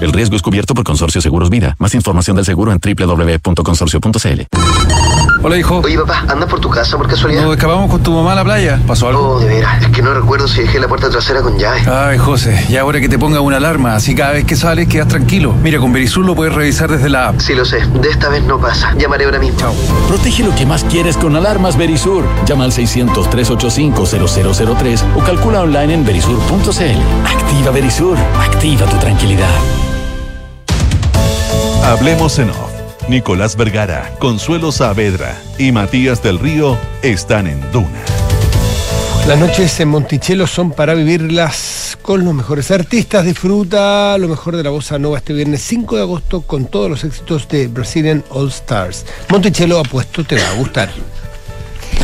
El riesgo es cubierto por Consorcio Seguros Vida. Más información del seguro en www.consorcio.cl. Hola, hijo. Oye, papá, ¿andas por tu casa por casualidad? Nos escapamos con tu mamá a la playa. ¿Pasó algo? Oh, de veras. Es que no recuerdo si dejé la puerta trasera con llave. Ay, José, ya ahora que te ponga una alarma, así cada vez que sales quedas tranquilo. Mira, con Verisur lo puedes revisar desde la app. Sí, lo sé. De esta vez no pasa. Llamaré ahora mismo. Chao. Protege lo que más quieres con alarmas Verisur. Llama al 600-385-0003 o calcula online en verisur.cl. Activa Verisur. Activa tu tranquilidad. Hablemos en off. Nicolás Vergara, Consuelo Saavedra y Matías del Río están en Duna. Las noches en Monticello son para vivirlas con los mejores artistas. Disfruta lo mejor de la bossa nova este viernes 5 de agosto con todos los éxitos de Brazilian All Stars. Monticello, apuesto, te va a gustar.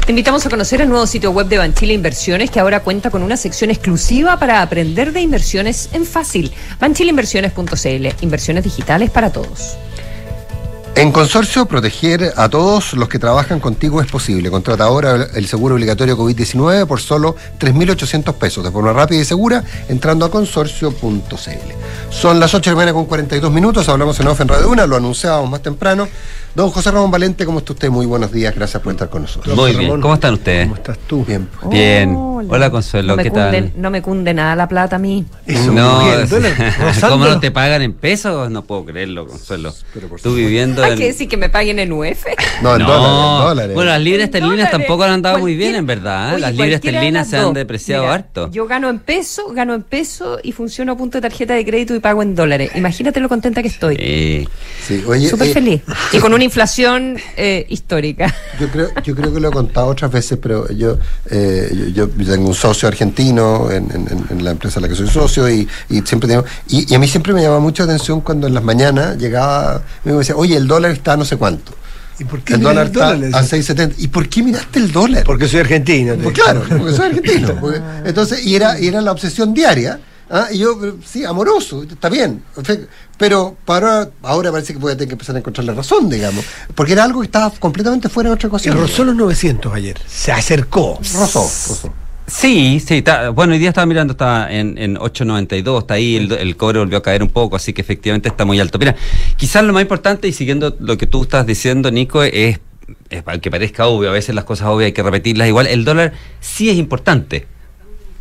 Te invitamos a conocer el nuevo sitio web de Banchile Inversiones que ahora cuenta con una sección exclusiva para aprender de inversiones en fácil. Banchileinversiones.cl, inversiones digitales para todos. En Consorcio, proteger a todos los que trabajan contigo es posible. Contrata ahora el seguro obligatorio COVID-19 por solo 3.800 pesos, de forma rápida y segura, entrando a consorcio.cl. Son las 8 de la mañana con 42 minutos, hablamos en off en Radio lo anunciábamos más temprano. Don José Ramón Valente, ¿cómo está usted? Muy buenos días, gracias por estar con nosotros. Muy bien, ¿cómo están ustedes? ¿Cómo estás tú? Bien. Bien. Hola, Consuelo, no ¿qué cunde, tal? No me cunde nada la plata a mí. Eso, No. (laughs) ¿cómo no te pagan en pesos? No puedo creerlo, Consuelo. Pero por Tú viviendo Hay en... que decir que me paguen en UF. No, en No. dólares, en dólares. Bueno, las libras esterlinas tampoco han andado muy bien, en verdad. ¿eh? Oye, las libras esterlinas se han depreciado Mira, harto. Yo gano en peso, gano en peso y funciono a punto de tarjeta de crédito y pago en dólares. Imagínate lo contenta que estoy. Sí, oye, Súper eh, feliz. (laughs) Y con una inflación eh, histórica. Yo creo, yo creo que lo he contado otras veces, pero yo, eh, yo, yo tengo un socio argentino en, en- en- en la empresa en la que soy socio y, y siempre tengo, y, y a mí siempre me llama mucha atención cuando en las mañanas llegaba, me decía, oye, el dólar está no sé cuánto. ¿Y por qué El dólar el dólar? Está a decía? 6.70. ¿Y por qué miraste el dólar? Porque soy argentino. Pues claro, porque soy argentino. porque- (laughs) entonces, y era, y era la obsesión diaria. ¿Ah? Y yo, sí, amoroso, está bien. Pero para ahora parece que voy a tener que empezar a encontrar la razón, digamos. Porque era algo que estaba completamente fuera de nuestra Y ecuación. rozó los 900 ayer. Se acercó. Rozó, rozó. Sí, sí, está- bueno, hoy día estaba mirando, está en, en 8.92, está ahí, el, el cobre volvió a caer un poco, así que efectivamente está muy alto. Mira, quizás lo más importante, y siguiendo lo que tú estás diciendo, Nico, es, es aunque parezca obvio, a veces las cosas obvias hay que repetirlas igual, el dólar sí es importante.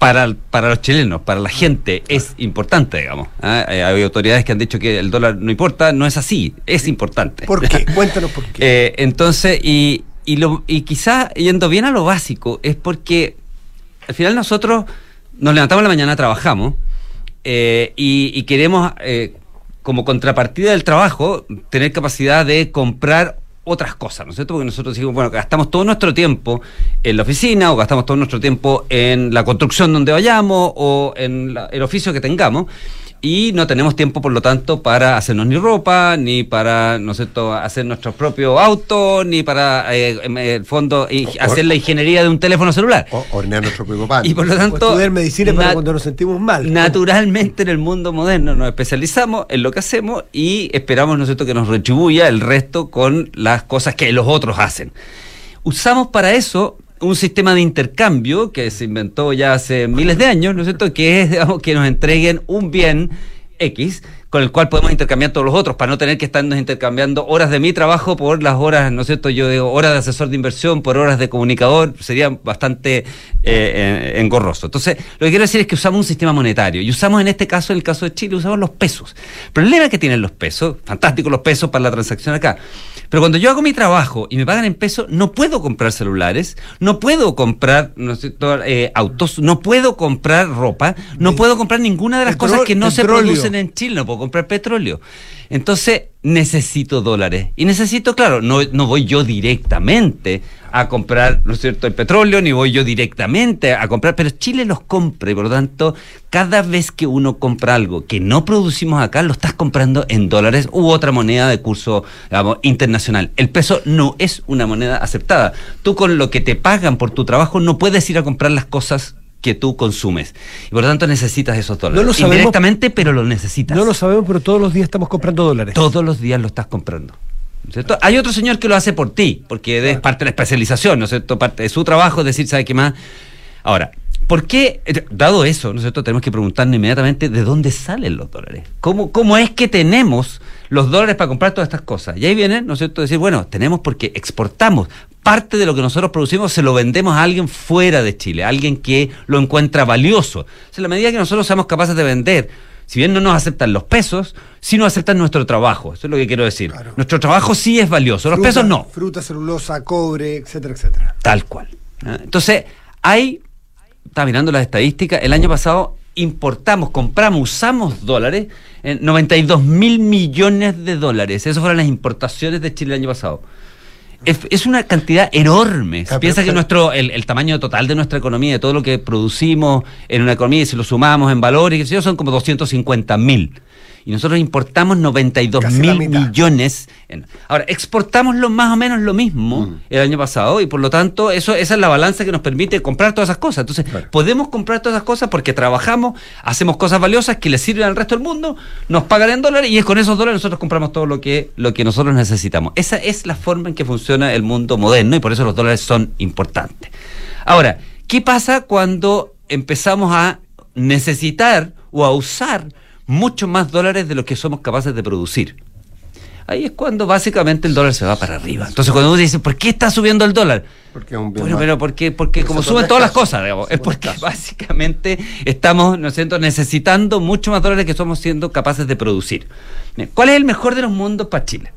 Para, para los chilenos, para la gente, es importante, digamos. ¿ah? Eh, Hay autoridades que han dicho que el dólar no importa, no es así, es importante. ¿Por qué? (laughs) Cuéntanos por qué. Eh, entonces, y, y, lo, y quizá yendo bien a lo básico, es porque al final nosotros nos levantamos en la mañana, trabajamos, eh, y, y queremos, eh, como contrapartida del trabajo, tener capacidad de comprar otras cosas, ¿no es cierto? Porque nosotros decimos, bueno, gastamos todo nuestro tiempo en la oficina o gastamos todo nuestro tiempo en la construcción donde vayamos o en la- el oficio que tengamos y no tenemos tiempo, por lo tanto, para hacernos ni ropa, ni para, ¿no es cierto?, hacer nuestro propio auto, ni para, eh, en el fondo, hacer la ingeniería de un teléfono celular. hornear nuestro propio pan. Y por lo O tanto, estudiar medicina para cuando nos sentimos mal. Naturalmente en el mundo moderno nos especializamos en lo que hacemos y esperamos, ¿no es cierto?, que nos retribuya el resto con las cosas que los otros hacen. Usamos para eso un sistema de intercambio que se inventó ya hace miles de años, ¿no es cierto?, que es, digamos, que nos entreguen un bien X con el cual podemos intercambiar todos los otros, para no tener que estarnos intercambiando horas de mi trabajo por las horas, ¿no es cierto? Yo digo horas de asesor de inversión por horas de comunicador, sería bastante eh, engorroso. Entonces, lo que quiero decir es que usamos un sistema monetario y usamos en este caso, en el caso de Chile, usamos los pesos. El problema que tienen los pesos, fantástico los pesos para la transacción acá, pero cuando yo hago mi trabajo y me pagan en pesos, no puedo comprar celulares, no puedo comprar ¿no es cierto? Eh, autos, no puedo comprar ropa, no puedo comprar ninguna de las cosas que no se producen en Chile, no puedo comprar petróleo. Entonces necesito dólares. Y necesito, claro, no, no voy yo directamente a comprar, ¿no es cierto?, el petróleo, ni voy yo directamente a comprar, pero Chile los compra y por lo tanto, cada vez que uno compra algo que no producimos acá, lo estás comprando en dólares u otra moneda de curso, digamos, internacional. El peso no es una moneda aceptada. Tú con lo que te pagan por tu trabajo no puedes ir a comprar las cosas que tú consumes. Y por lo tanto necesitas esos dólares. No lo sabemos. Indirectamente, pero lo necesitas. No lo sabemos, pero todos los días estamos comprando dólares. Todos los días lo estás comprando. ¿no es cierto? Hay otro señor que lo hace por ti, porque es parte de la especialización, ¿no es cierto? Parte de su trabajo es decir, ¿sabe qué más? Ahora, ¿por qué, eh, dado eso, ¿no es cierto? Tenemos que preguntarnos inmediatamente de dónde salen los dólares. ¿Cómo, cómo es que tenemos los dólares para comprar todas estas cosas? Y ahí viene, ¿no es cierto? Decir, bueno, tenemos porque exportamos. Parte de lo que nosotros producimos se lo vendemos a alguien fuera de Chile, a alguien que lo encuentra valioso. O sea, en la medida que nosotros seamos capaces de vender, si bien no nos aceptan los pesos, sí nos aceptan nuestro trabajo. Eso es lo que quiero decir. Nuestro trabajo sí es valioso, los pesos no. Fruta, celulosa, cobre, etcétera, etcétera. Tal cual. Entonces, hay, estaba mirando las estadísticas, el año pasado importamos, compramos, usamos dólares, en 92 mil millones de dólares. Esas fueron las importaciones de Chile el año pasado. Es, es una cantidad enorme. Ah, Piensa pero- que nuestro el, el tamaño total de nuestra economía, de todo lo que producimos en una economía, y si lo sumamos en valores, son como 250 mil. Y nosotros importamos 92 Casi la mil millones. en- ahora, exportamos lo más o menos lo mismo Mm. el año pasado y por lo tanto eso esa es la balanza que nos permite comprar todas esas cosas. Entonces, podemos comprar todas esas cosas porque trabajamos, hacemos cosas valiosas que le sirven al resto del mundo, nos pagan en dólares y es con esos dólares nosotros compramos todo lo que lo que nosotros necesitamos. Esa es la forma en que funciona el mundo moderno y por eso los dólares son importantes. Ahora, ¿qué pasa cuando empezamos a necesitar o a usar mucho más dólares de lo que somos capaces de producir? Ahí es cuando básicamente el dólar se va para arriba. Entonces cuando uno dice, ¿por qué está subiendo el dólar? Porque es un bien Bueno, pero porque, porque Porque como suben todas las cosas, digamos, es porque básicamente estamos ¿no es cierto? necesitando mucho más dólares que estamos siendo capaces de producir. ¿Cuál es el mejor de los mundos para Chile?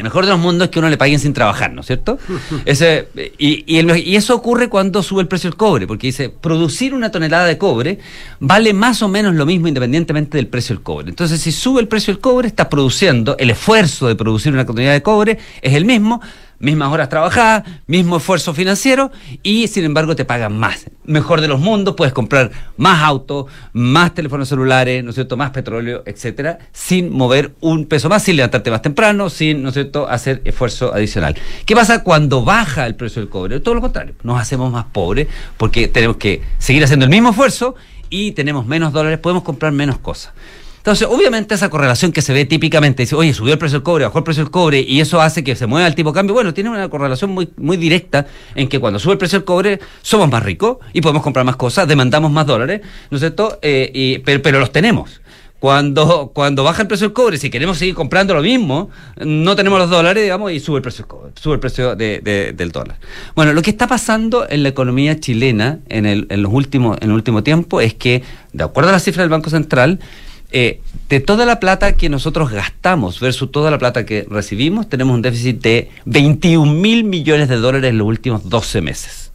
El mejor de los mundos es que uno le paguen sin trabajar, ¿no es cierto? (laughs) Ese, y, y el- y eso ocurre cuando sube el precio del cobre, porque dice, producir una tonelada de cobre vale más o menos lo mismo independientemente del precio del cobre. Entonces, si sube el precio del cobre, estás produciendo, el esfuerzo de producir una tonelada de cobre es el mismo, mismas horas trabajadas, mismo esfuerzo financiero y sin embargo te pagan más. Mejor de los mundos, puedes comprar más autos, más teléfonos celulares, ¿no es cierto?, más petróleo, etcétera, sin mover un peso más, sin levantarte más temprano, sin, ¿no es cierto?, hacer esfuerzo adicional. ¿Qué pasa cuando baja el precio del cobre? Todo lo contrario, nos hacemos más pobres porque tenemos que seguir haciendo el mismo esfuerzo y tenemos menos dólares, podemos comprar menos cosas. Entonces, obviamente esa correlación que se ve típicamente, dice, oye, subió el precio del cobre, bajó el precio del cobre, y eso hace que se mueva el tipo de cambio, bueno, tiene una correlación muy, muy directa en que cuando sube el precio del cobre, somos más ricos y podemos comprar más cosas, demandamos más dólares, ¿no es cierto? Eh, y- pero, pero los tenemos. Cuando, cuando baja el precio del cobre, si queremos seguir comprando lo mismo, no tenemos los dólares, digamos, y sube el precio del cobre, sube el precio de- de- del dólar. Bueno, lo que está pasando en la economía chilena en el, en los últimos, en el último tiempo es que, de acuerdo a las cifras del Banco Central, eh, de toda la plata que nosotros gastamos versus toda la plata que recibimos, tenemos un déficit de 21 mil millones de dólares en los últimos 12 meses.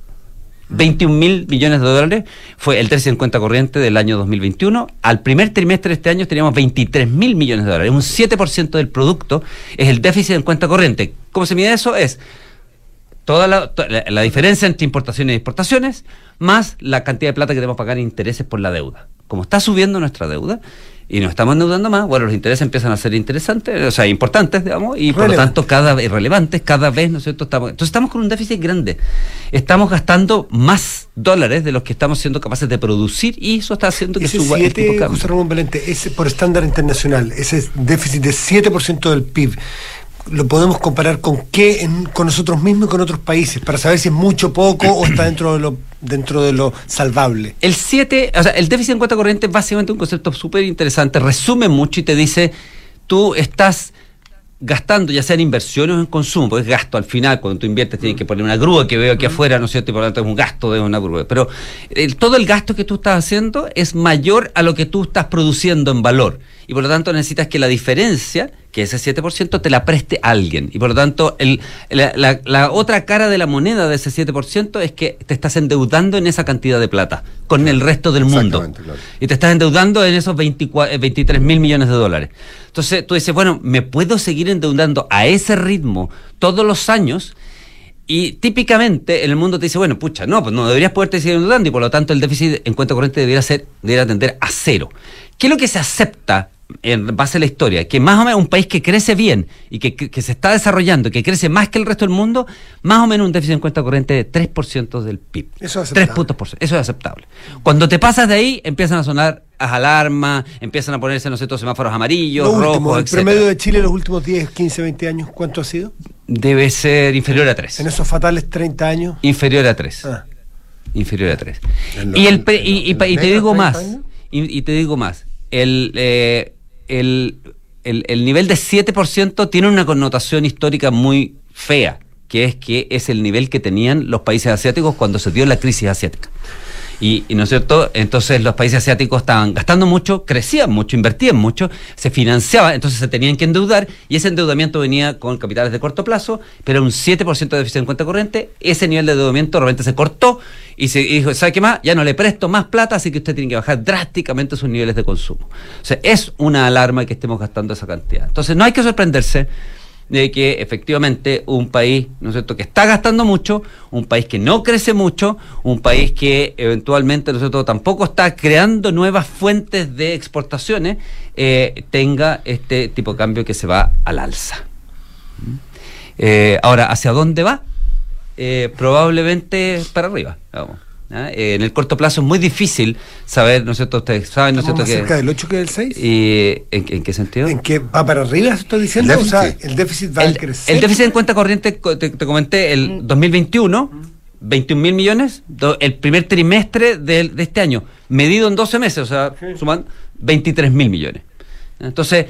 21 mil millones de dólares fue el déficit en cuenta corriente del año 2021. Al primer trimestre de este año teníamos 23 mil millones de dólares. Un 7% del producto es el déficit en cuenta corriente. ¿Cómo se mide eso? Es toda la, to- la- la diferencia entre importaciones y exportaciones, más la cantidad de plata que debemos pagar en intereses por la deuda. Como está subiendo nuestra deuda y nos estamos endeudando más, bueno, los intereses empiezan a ser interesantes, o sea, importantes, digamos, y por lo tanto cada vez relevantes, cada vez, ¿no es cierto? Estamos, entonces estamos con un déficit grande. Estamos gastando más dólares de los que estamos siendo capaces de producir y eso está haciendo que Ese suba el tipo de 7, cambio. José Ramón Valente, ese por estándar internacional, ese déficit de 7% del PIB, ¿lo podemos comparar con qué en- con nosotros mismos y con otros países? Para saber si es mucho, poco o está dentro de lo, dentro de lo salvable. El 7, o sea, el déficit en cuenta corriente es básicamente un concepto súper interesante, resume mucho y te dice, tú estás gastando, ya sea en inversiones o en consumo, porque es gasto al final, cuando tú inviertes tienes que poner una grúa que veo aquí afuera, ¿no es cierto? Y por lo tanto es un gasto de una grúa. Pero todo el gasto que tú estás haciendo es mayor a lo que tú estás produciendo en valor. Y por lo tanto necesitas que la diferencia, que ese 7%, te la preste alguien. Y por lo tanto, el, la, la- la otra cara de la moneda de ese 7% es que te estás endeudando en esa cantidad de plata con el resto del mundo. Claro. Y te estás endeudando en esos 24, eh, 23 mil millones de dólares. Entonces tú dices, bueno, ¿me puedo seguir endeudando a ese ritmo todos los años? Y típicamente en el mundo te dice, bueno, pucha, no, pues no deberías poderte seguir endeudando y por lo tanto el déficit en cuenta corriente debería ser, debería tender a cero. ¿Qué es lo que se acepta en base a la historia? Que más o menos un país que crece bien y que, que- que se está desarrollando, que crece más que el resto del mundo, más o menos un déficit en cuenta corriente de 3% del PIB. Eso es 3 aceptable. puntos por ciento. Eso es aceptable. Cuando te pasas de ahí, empiezan a sonar las alarmas, empiezan a ponerse, no sé, todos semáforos amarillos, Lo rojos, último, el etcétera. promedio de Chile en los últimos 10, 15, 20 años, ¿cuánto ha sido? Debe ser inferior a 3. En esos fatales 30 años. Inferior a 3. Ah. Inferior a 3. En los- Y, el, te digo 30 más. y te digo más. El, eh, el, el, el nivel de 7% tiene una connotación histórica muy fea, que es que es el nivel que tenían los países asiáticos cuando se dio la crisis asiática. Y, y, no es cierto, entonces los países asiáticos estaban gastando mucho, crecían mucho, invertían mucho, se financiaban, entonces se tenían que endeudar y ese endeudamiento venía con capitales de corto plazo, pero un 7% de déficit en cuenta corriente, ese nivel de endeudamiento de repente se cortó y se dijo, ¿sabe qué más? Ya no le presto más plata, así que usted tiene que bajar drásticamente sus niveles de consumo. O sea, es una alarma que estemos gastando esa cantidad. Entonces no hay que sorprenderse de que efectivamente un país, ¿no es cierto?, que está gastando mucho, un país que no crece mucho, un país que eventualmente, ¿no tampoco está creando nuevas fuentes de exportaciones, eh, tenga este tipo de cambio que se va al alza. ¿Mm? Eh, ahora, ¿hacia dónde va? Eh, probablemente para arriba, vamos. ¿Ah? Eh, en el corto plazo es muy difícil saber, ¿no es cierto? Ustedes saben, ¿no es ¿Estamos cierto? más que, cerca del 8 que del 6? y, ¿en, en qué sentido? ¿En qué va para arriba, estoy diciendo? El o sea, déficit. el déficit va a el, crecer. el déficit en cuenta corriente, co- te, te comenté, el 2021, 21 mil millones, do- el primer trimestre del- de, este año, medido en 12 meses, o sea, suman 23 mil millones. Entonces,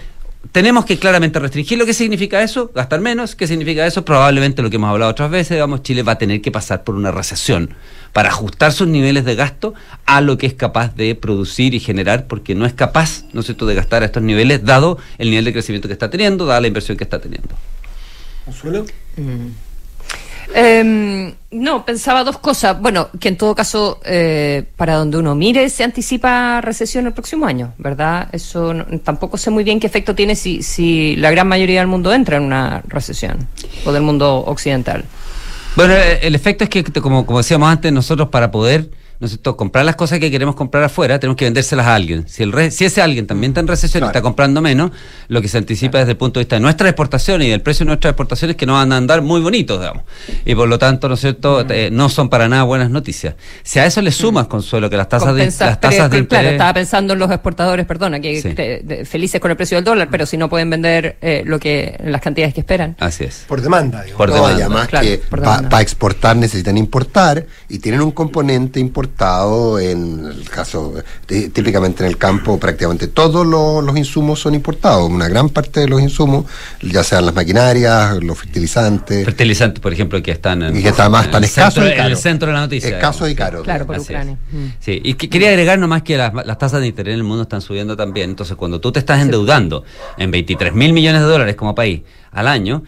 tenemos que claramente restringir lo que significa eso, gastar menos, ¿qué significa eso? Probablemente lo que hemos hablado otras veces, digamos, Chile va a tener que pasar por una recesión para ajustar sus niveles de gasto a lo que es capaz de producir y generar, porque no es capaz, ¿no es cierto?, de gastar a estos niveles, dado el nivel de crecimiento que está teniendo, dada la inversión que está teniendo. ¿Consuelo? Em, no, pensaba dos cosas. Bueno, que en todo caso, eh, para donde uno mire, se anticipa recesión el próximo año, ¿verdad? Eso no- tampoco sé muy bien qué efecto tiene si, si la gran mayoría del mundo entra en una recesión, o del mundo occidental. Bueno, el efecto es que, como, como decíamos antes, nosotros para poder ¿no es cierto? comprar las cosas que queremos comprar afuera, tenemos que vendérselas a alguien. Si, el re- si ese alguien también está en recesión y está comprando menos, lo que se anticipa desde el punto de vista de nuestras exportaciones y del precio de nuestras exportaciones que no van a andar muy bonitos, digamos. Y por lo tanto, ¿no es cierto?, Eh, no son para nada buenas noticias. Si a eso le sumas, Consuelo, que las tasas de, las tasas de claro, estaba pensando en los exportadores, perdona, que Sí. que- de- felices con el precio del dólar, pero si no pueden vender eh, lo que las cantidades que esperan. Así es. Por demanda, digamos. Por No, demanda. y además Claro, que para exportar necesitan importar y tienen un componente importado en el caso, tí- típicamente en el campo, prácticamente todos los, los insumos son importados. Una gran parte de los insumos, ya sean las maquinarias, los fertilizantes, Fertilizantes, por ejemplo, que están en, y que está más en tan el escaso centro, y caro. en el centro de la noticia. Escaso digamos. y caro. Claro, por. Ucrania. Mm. Sí, y que quería agregar nomás que las, las tasas de interés en el mundo están subiendo también. Entonces, cuando tú te estás endeudando en 23 mil millones de dólares como país al año,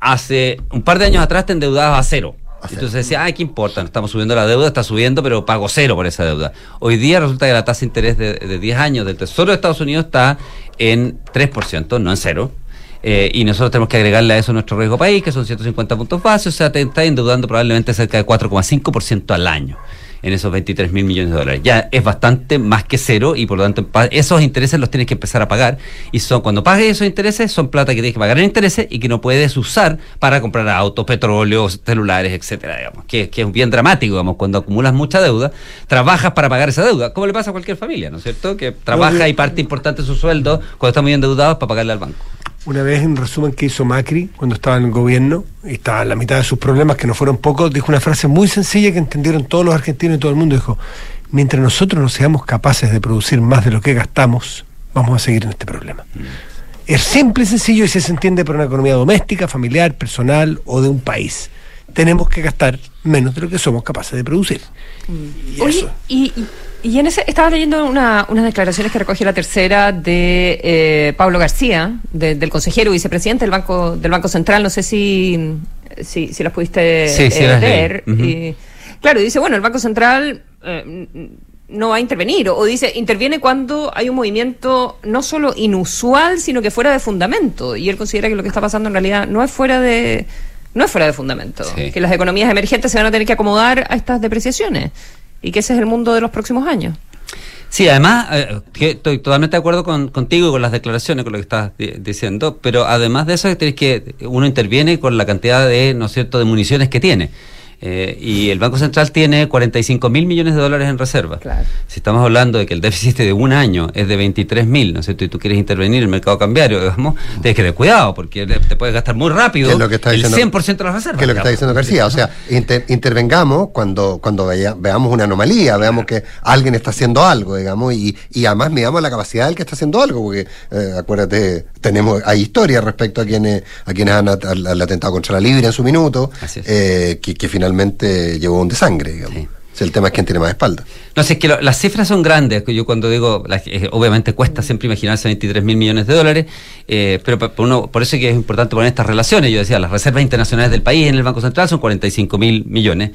hace un par de años atrás te endeudabas a cero. Entonces decía, ay, ¿qué importa? Estamos subiendo la deuda, está subiendo, pero pago cero por esa deuda. Hoy día resulta que la tasa de interés de, de 10 años del Tesoro de Estados Unidos está en 3%, no en cero. Eh, y nosotros tenemos que agregarle a eso nuestro riesgo país, que son 150 puntos base, o sea, te está endeudando probablemente cerca de 4,5% al año en esos 23 mil millones de dólares. Ya es bastante más que cero y por lo tanto esos intereses los tienes que empezar a pagar y son cuando pagues esos intereses son plata que tienes que pagar en intereses y que no puedes usar para comprar autos, petróleo, celulares, etcétera, digamos, que, que es bien dramático, digamos, cuando acumulas mucha deuda, trabajas para pagar esa deuda, como le pasa a cualquier familia, ¿no es cierto? Que trabaja y parte importante de su sueldo cuando está muy endeudados para pagarle al banco. Una vez, en resumen, que hizo Macri cuando estaba en el gobierno y estaba en la mitad de sus problemas, que no fueron pocos, dijo una frase muy sencilla que entendieron todos los argentinos y todo el mundo. Dijo, mientras nosotros no seamos capaces de producir más de lo que gastamos, vamos a seguir en este problema. Es simple y sencillo y se entiende por una economía doméstica, familiar, personal o de un país. Tenemos que gastar menos de lo que somos capaces de producir. Y Oye, eso. y, y- y en ese estaba leyendo una- unas declaraciones que recoge la tercera de eh, Pablo García, de- del consejero vicepresidente del Banco del Banco Central. No sé si, si, si las pudiste Sí, sí eh, las leí. leer. Y, claro, dice, bueno, el Banco Central eh, no va a intervenir, o dice, interviene cuando hay un movimiento no solo inusual, sino que fuera de fundamento. Y él considera que lo que está pasando en realidad no es fuera de no es fuera de fundamento, Sí. que las economías emergentes se van a tener que acomodar a estas depreciaciones y que ese es el mundo de los próximos años. Sí, además, eh, estoy totalmente de acuerdo con, contigo y con las declaraciones, con lo que estás di- diciendo, pero además de eso, tienes que uno interviene con la cantidad de, ¿no es cierto?, de municiones que tiene. Eh, y el Banco Central tiene 45 mil millones de dólares en reserva. Si estamos hablando de que el déficit de un año es de 23 mil, ¿no es cierto? Y tú quieres intervenir en el mercado cambiario, digamos, tienes que tener cuidado, porque te puedes gastar muy rápido lo que está el diciendo- 100% de las reservas. Que es lo que está diciendo. García. O sea, inter- intervengamos cuando, cuando vea- veamos una anomalía, veamos que alguien está haciendo algo, digamos, y, y además miramos la capacidad del que está haciendo algo, porque eh, acuérdate, tenemos, hay historia respecto a quienes, a quienes han at- al, al atentado contra la Libra en su minuto, eh, que, que finalmente llevó un desangre, digamos. O sea, el tema es quién tiene más espalda. No sé, es que lo- las cifras son grandes. que Yo cuando digo, la- eh, obviamente cuesta siempre imaginarse 23 mil millones de dólares, eh, pero pa- por, uno, por eso es que es importante poner estas relaciones. Yo decía, las reservas internacionales del país en el Banco Central son 45 mil millones.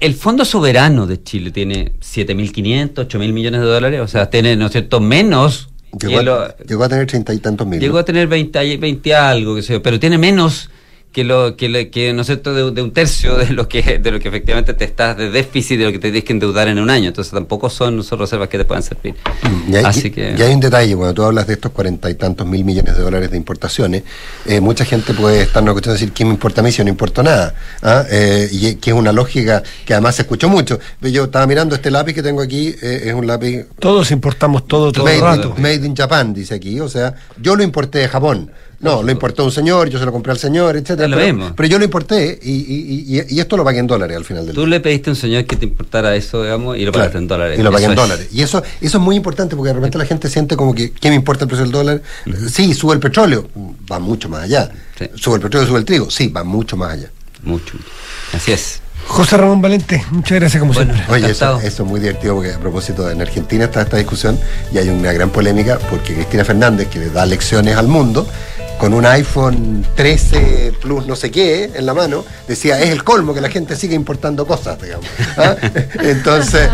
El Fondo Soberano de Chile tiene 7.500, 8.000 millones de dólares, o sea, tiene, ¿no es cierto?, menos. que Llegó, lo- a, llegó a tener treinta y tantos mil. Llegó ¿no? a tener 20, y- 20 algo, qué sé yo, pero tiene menos que lo que, le- que no sé, de, de un tercio de lo que de lo que efectivamente te estás de déficit de lo que te tienes que endeudar en un año. Entonces tampoco son, son reservas que te puedan servir. Y hay, Así y- que y hay un detalle, cuando tú hablas de estos cuarenta y tantos mil millones de dólares de importaciones, eh, mucha gente puede estar cuestión de decir, ¿qué me importa a mí si yo no importo nada? ¿Ah? Eh, y que es una lógica que además se escuchó mucho. Yo estaba mirando este lápiz que tengo aquí, eh, es un lápiz Todos importamos todo, todo el made, rato. made in Japan, dice aquí. O sea, yo lo importé de Japón. No, lo importó un señor, yo se lo compré al señor, etcétera. Lo Pero, mismo. pero yo lo importé y, y- y- y esto lo pagué en dólares al final del tú le pediste a un señor que te importara eso, digamos, y lo pagaste en dólares. y lo pagué Eso en es- dólares. Y eso, eso es muy importante porque de repente la gente siente como que, ¿qué me importa el precio del dólar? Sí, sube el petróleo, va mucho más allá. Sube el petróleo, sube el trigo, sí, va mucho más allá. Mucho. Así es. José Ramón Valente, muchas gracias como siempre. Oye, eso, eso es muy divertido porque a propósito, en Argentina está esta discusión y hay una gran polémica porque Cristina Fernández, que le da lecciones al mundo, con un iPhone 13 Plus no sé qué en la mano, decía, es el colmo que la gente siga importando cosas, digamos. ¿Ah? (laughs) Entonces,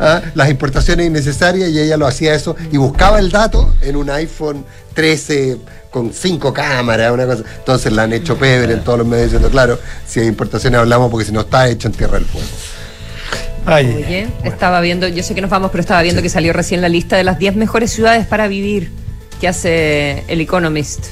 ¿ah? las importaciones innecesarias y ella lo hacía eso y buscaba el dato en un iPhone 13 con cinco cámaras, una cosa. Entonces la han hecho pebre en todos los medios diciendo, claro, si hay importaciones hablamos porque si no está hecho en Tierra del Fuego. Oye, estaba viendo, yo sé que nos vamos, pero estaba viendo que salió recién la lista de las 10 mejores ciudades para vivir que hace el Economist.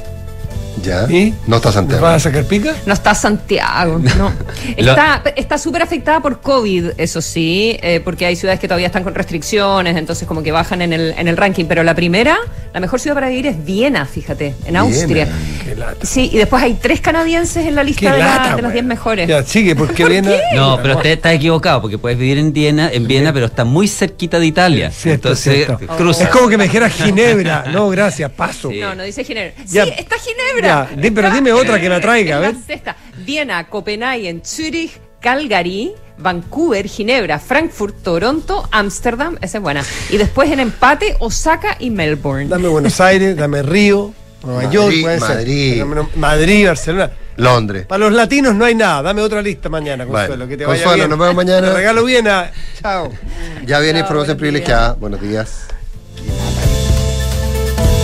¿Ya? ¿Y? No está Santiago. ¿Vas a sacar pica? No está Santiago, no. (laughs) Está está súper afectada por COVID, eso sí, eh, porque hay ciudades que todavía están con restricciones, entonces como que bajan en el, en el ranking. Pero la primera, la mejor ciudad para vivir es Viena, fíjate, en Austria. Sí, y después hay tres canadienses en la lista de, la- lata, de las 10 mejores. Ya, sigue, porque Viena. No, pero usted está equivocado, porque puedes vivir en Viena, en Viena, pero está muy cerquita de Italia. Cierto, Entonces, cierto. cruza. Es como que me dijera Ginebra. No, gracias, paso. No, no dice Ginebra. Ya. Sí, está Ginebra. Ya, di- pero dime otra que la traiga, a ver. la sexta. Viena, Copenhague, Zurich, Calgary, Vancouver, Ginebra, Frankfurt, Toronto, Ámsterdam, esa es buena. Y después en empate, Osaka y Melbourne. Dame Buenos Aires, dame Río. Nueva Madrid, York, puede ser. Madrid. Menos- Madrid, Barcelona. Londres. Para los latinos no hay nada. Dame otra lista mañana, Consuelo. Bueno, que te vaya Consuelo, bien. nos vemos mañana. Te regalo bien. a- Chao. Ya viene información privilegiada. Buenos días.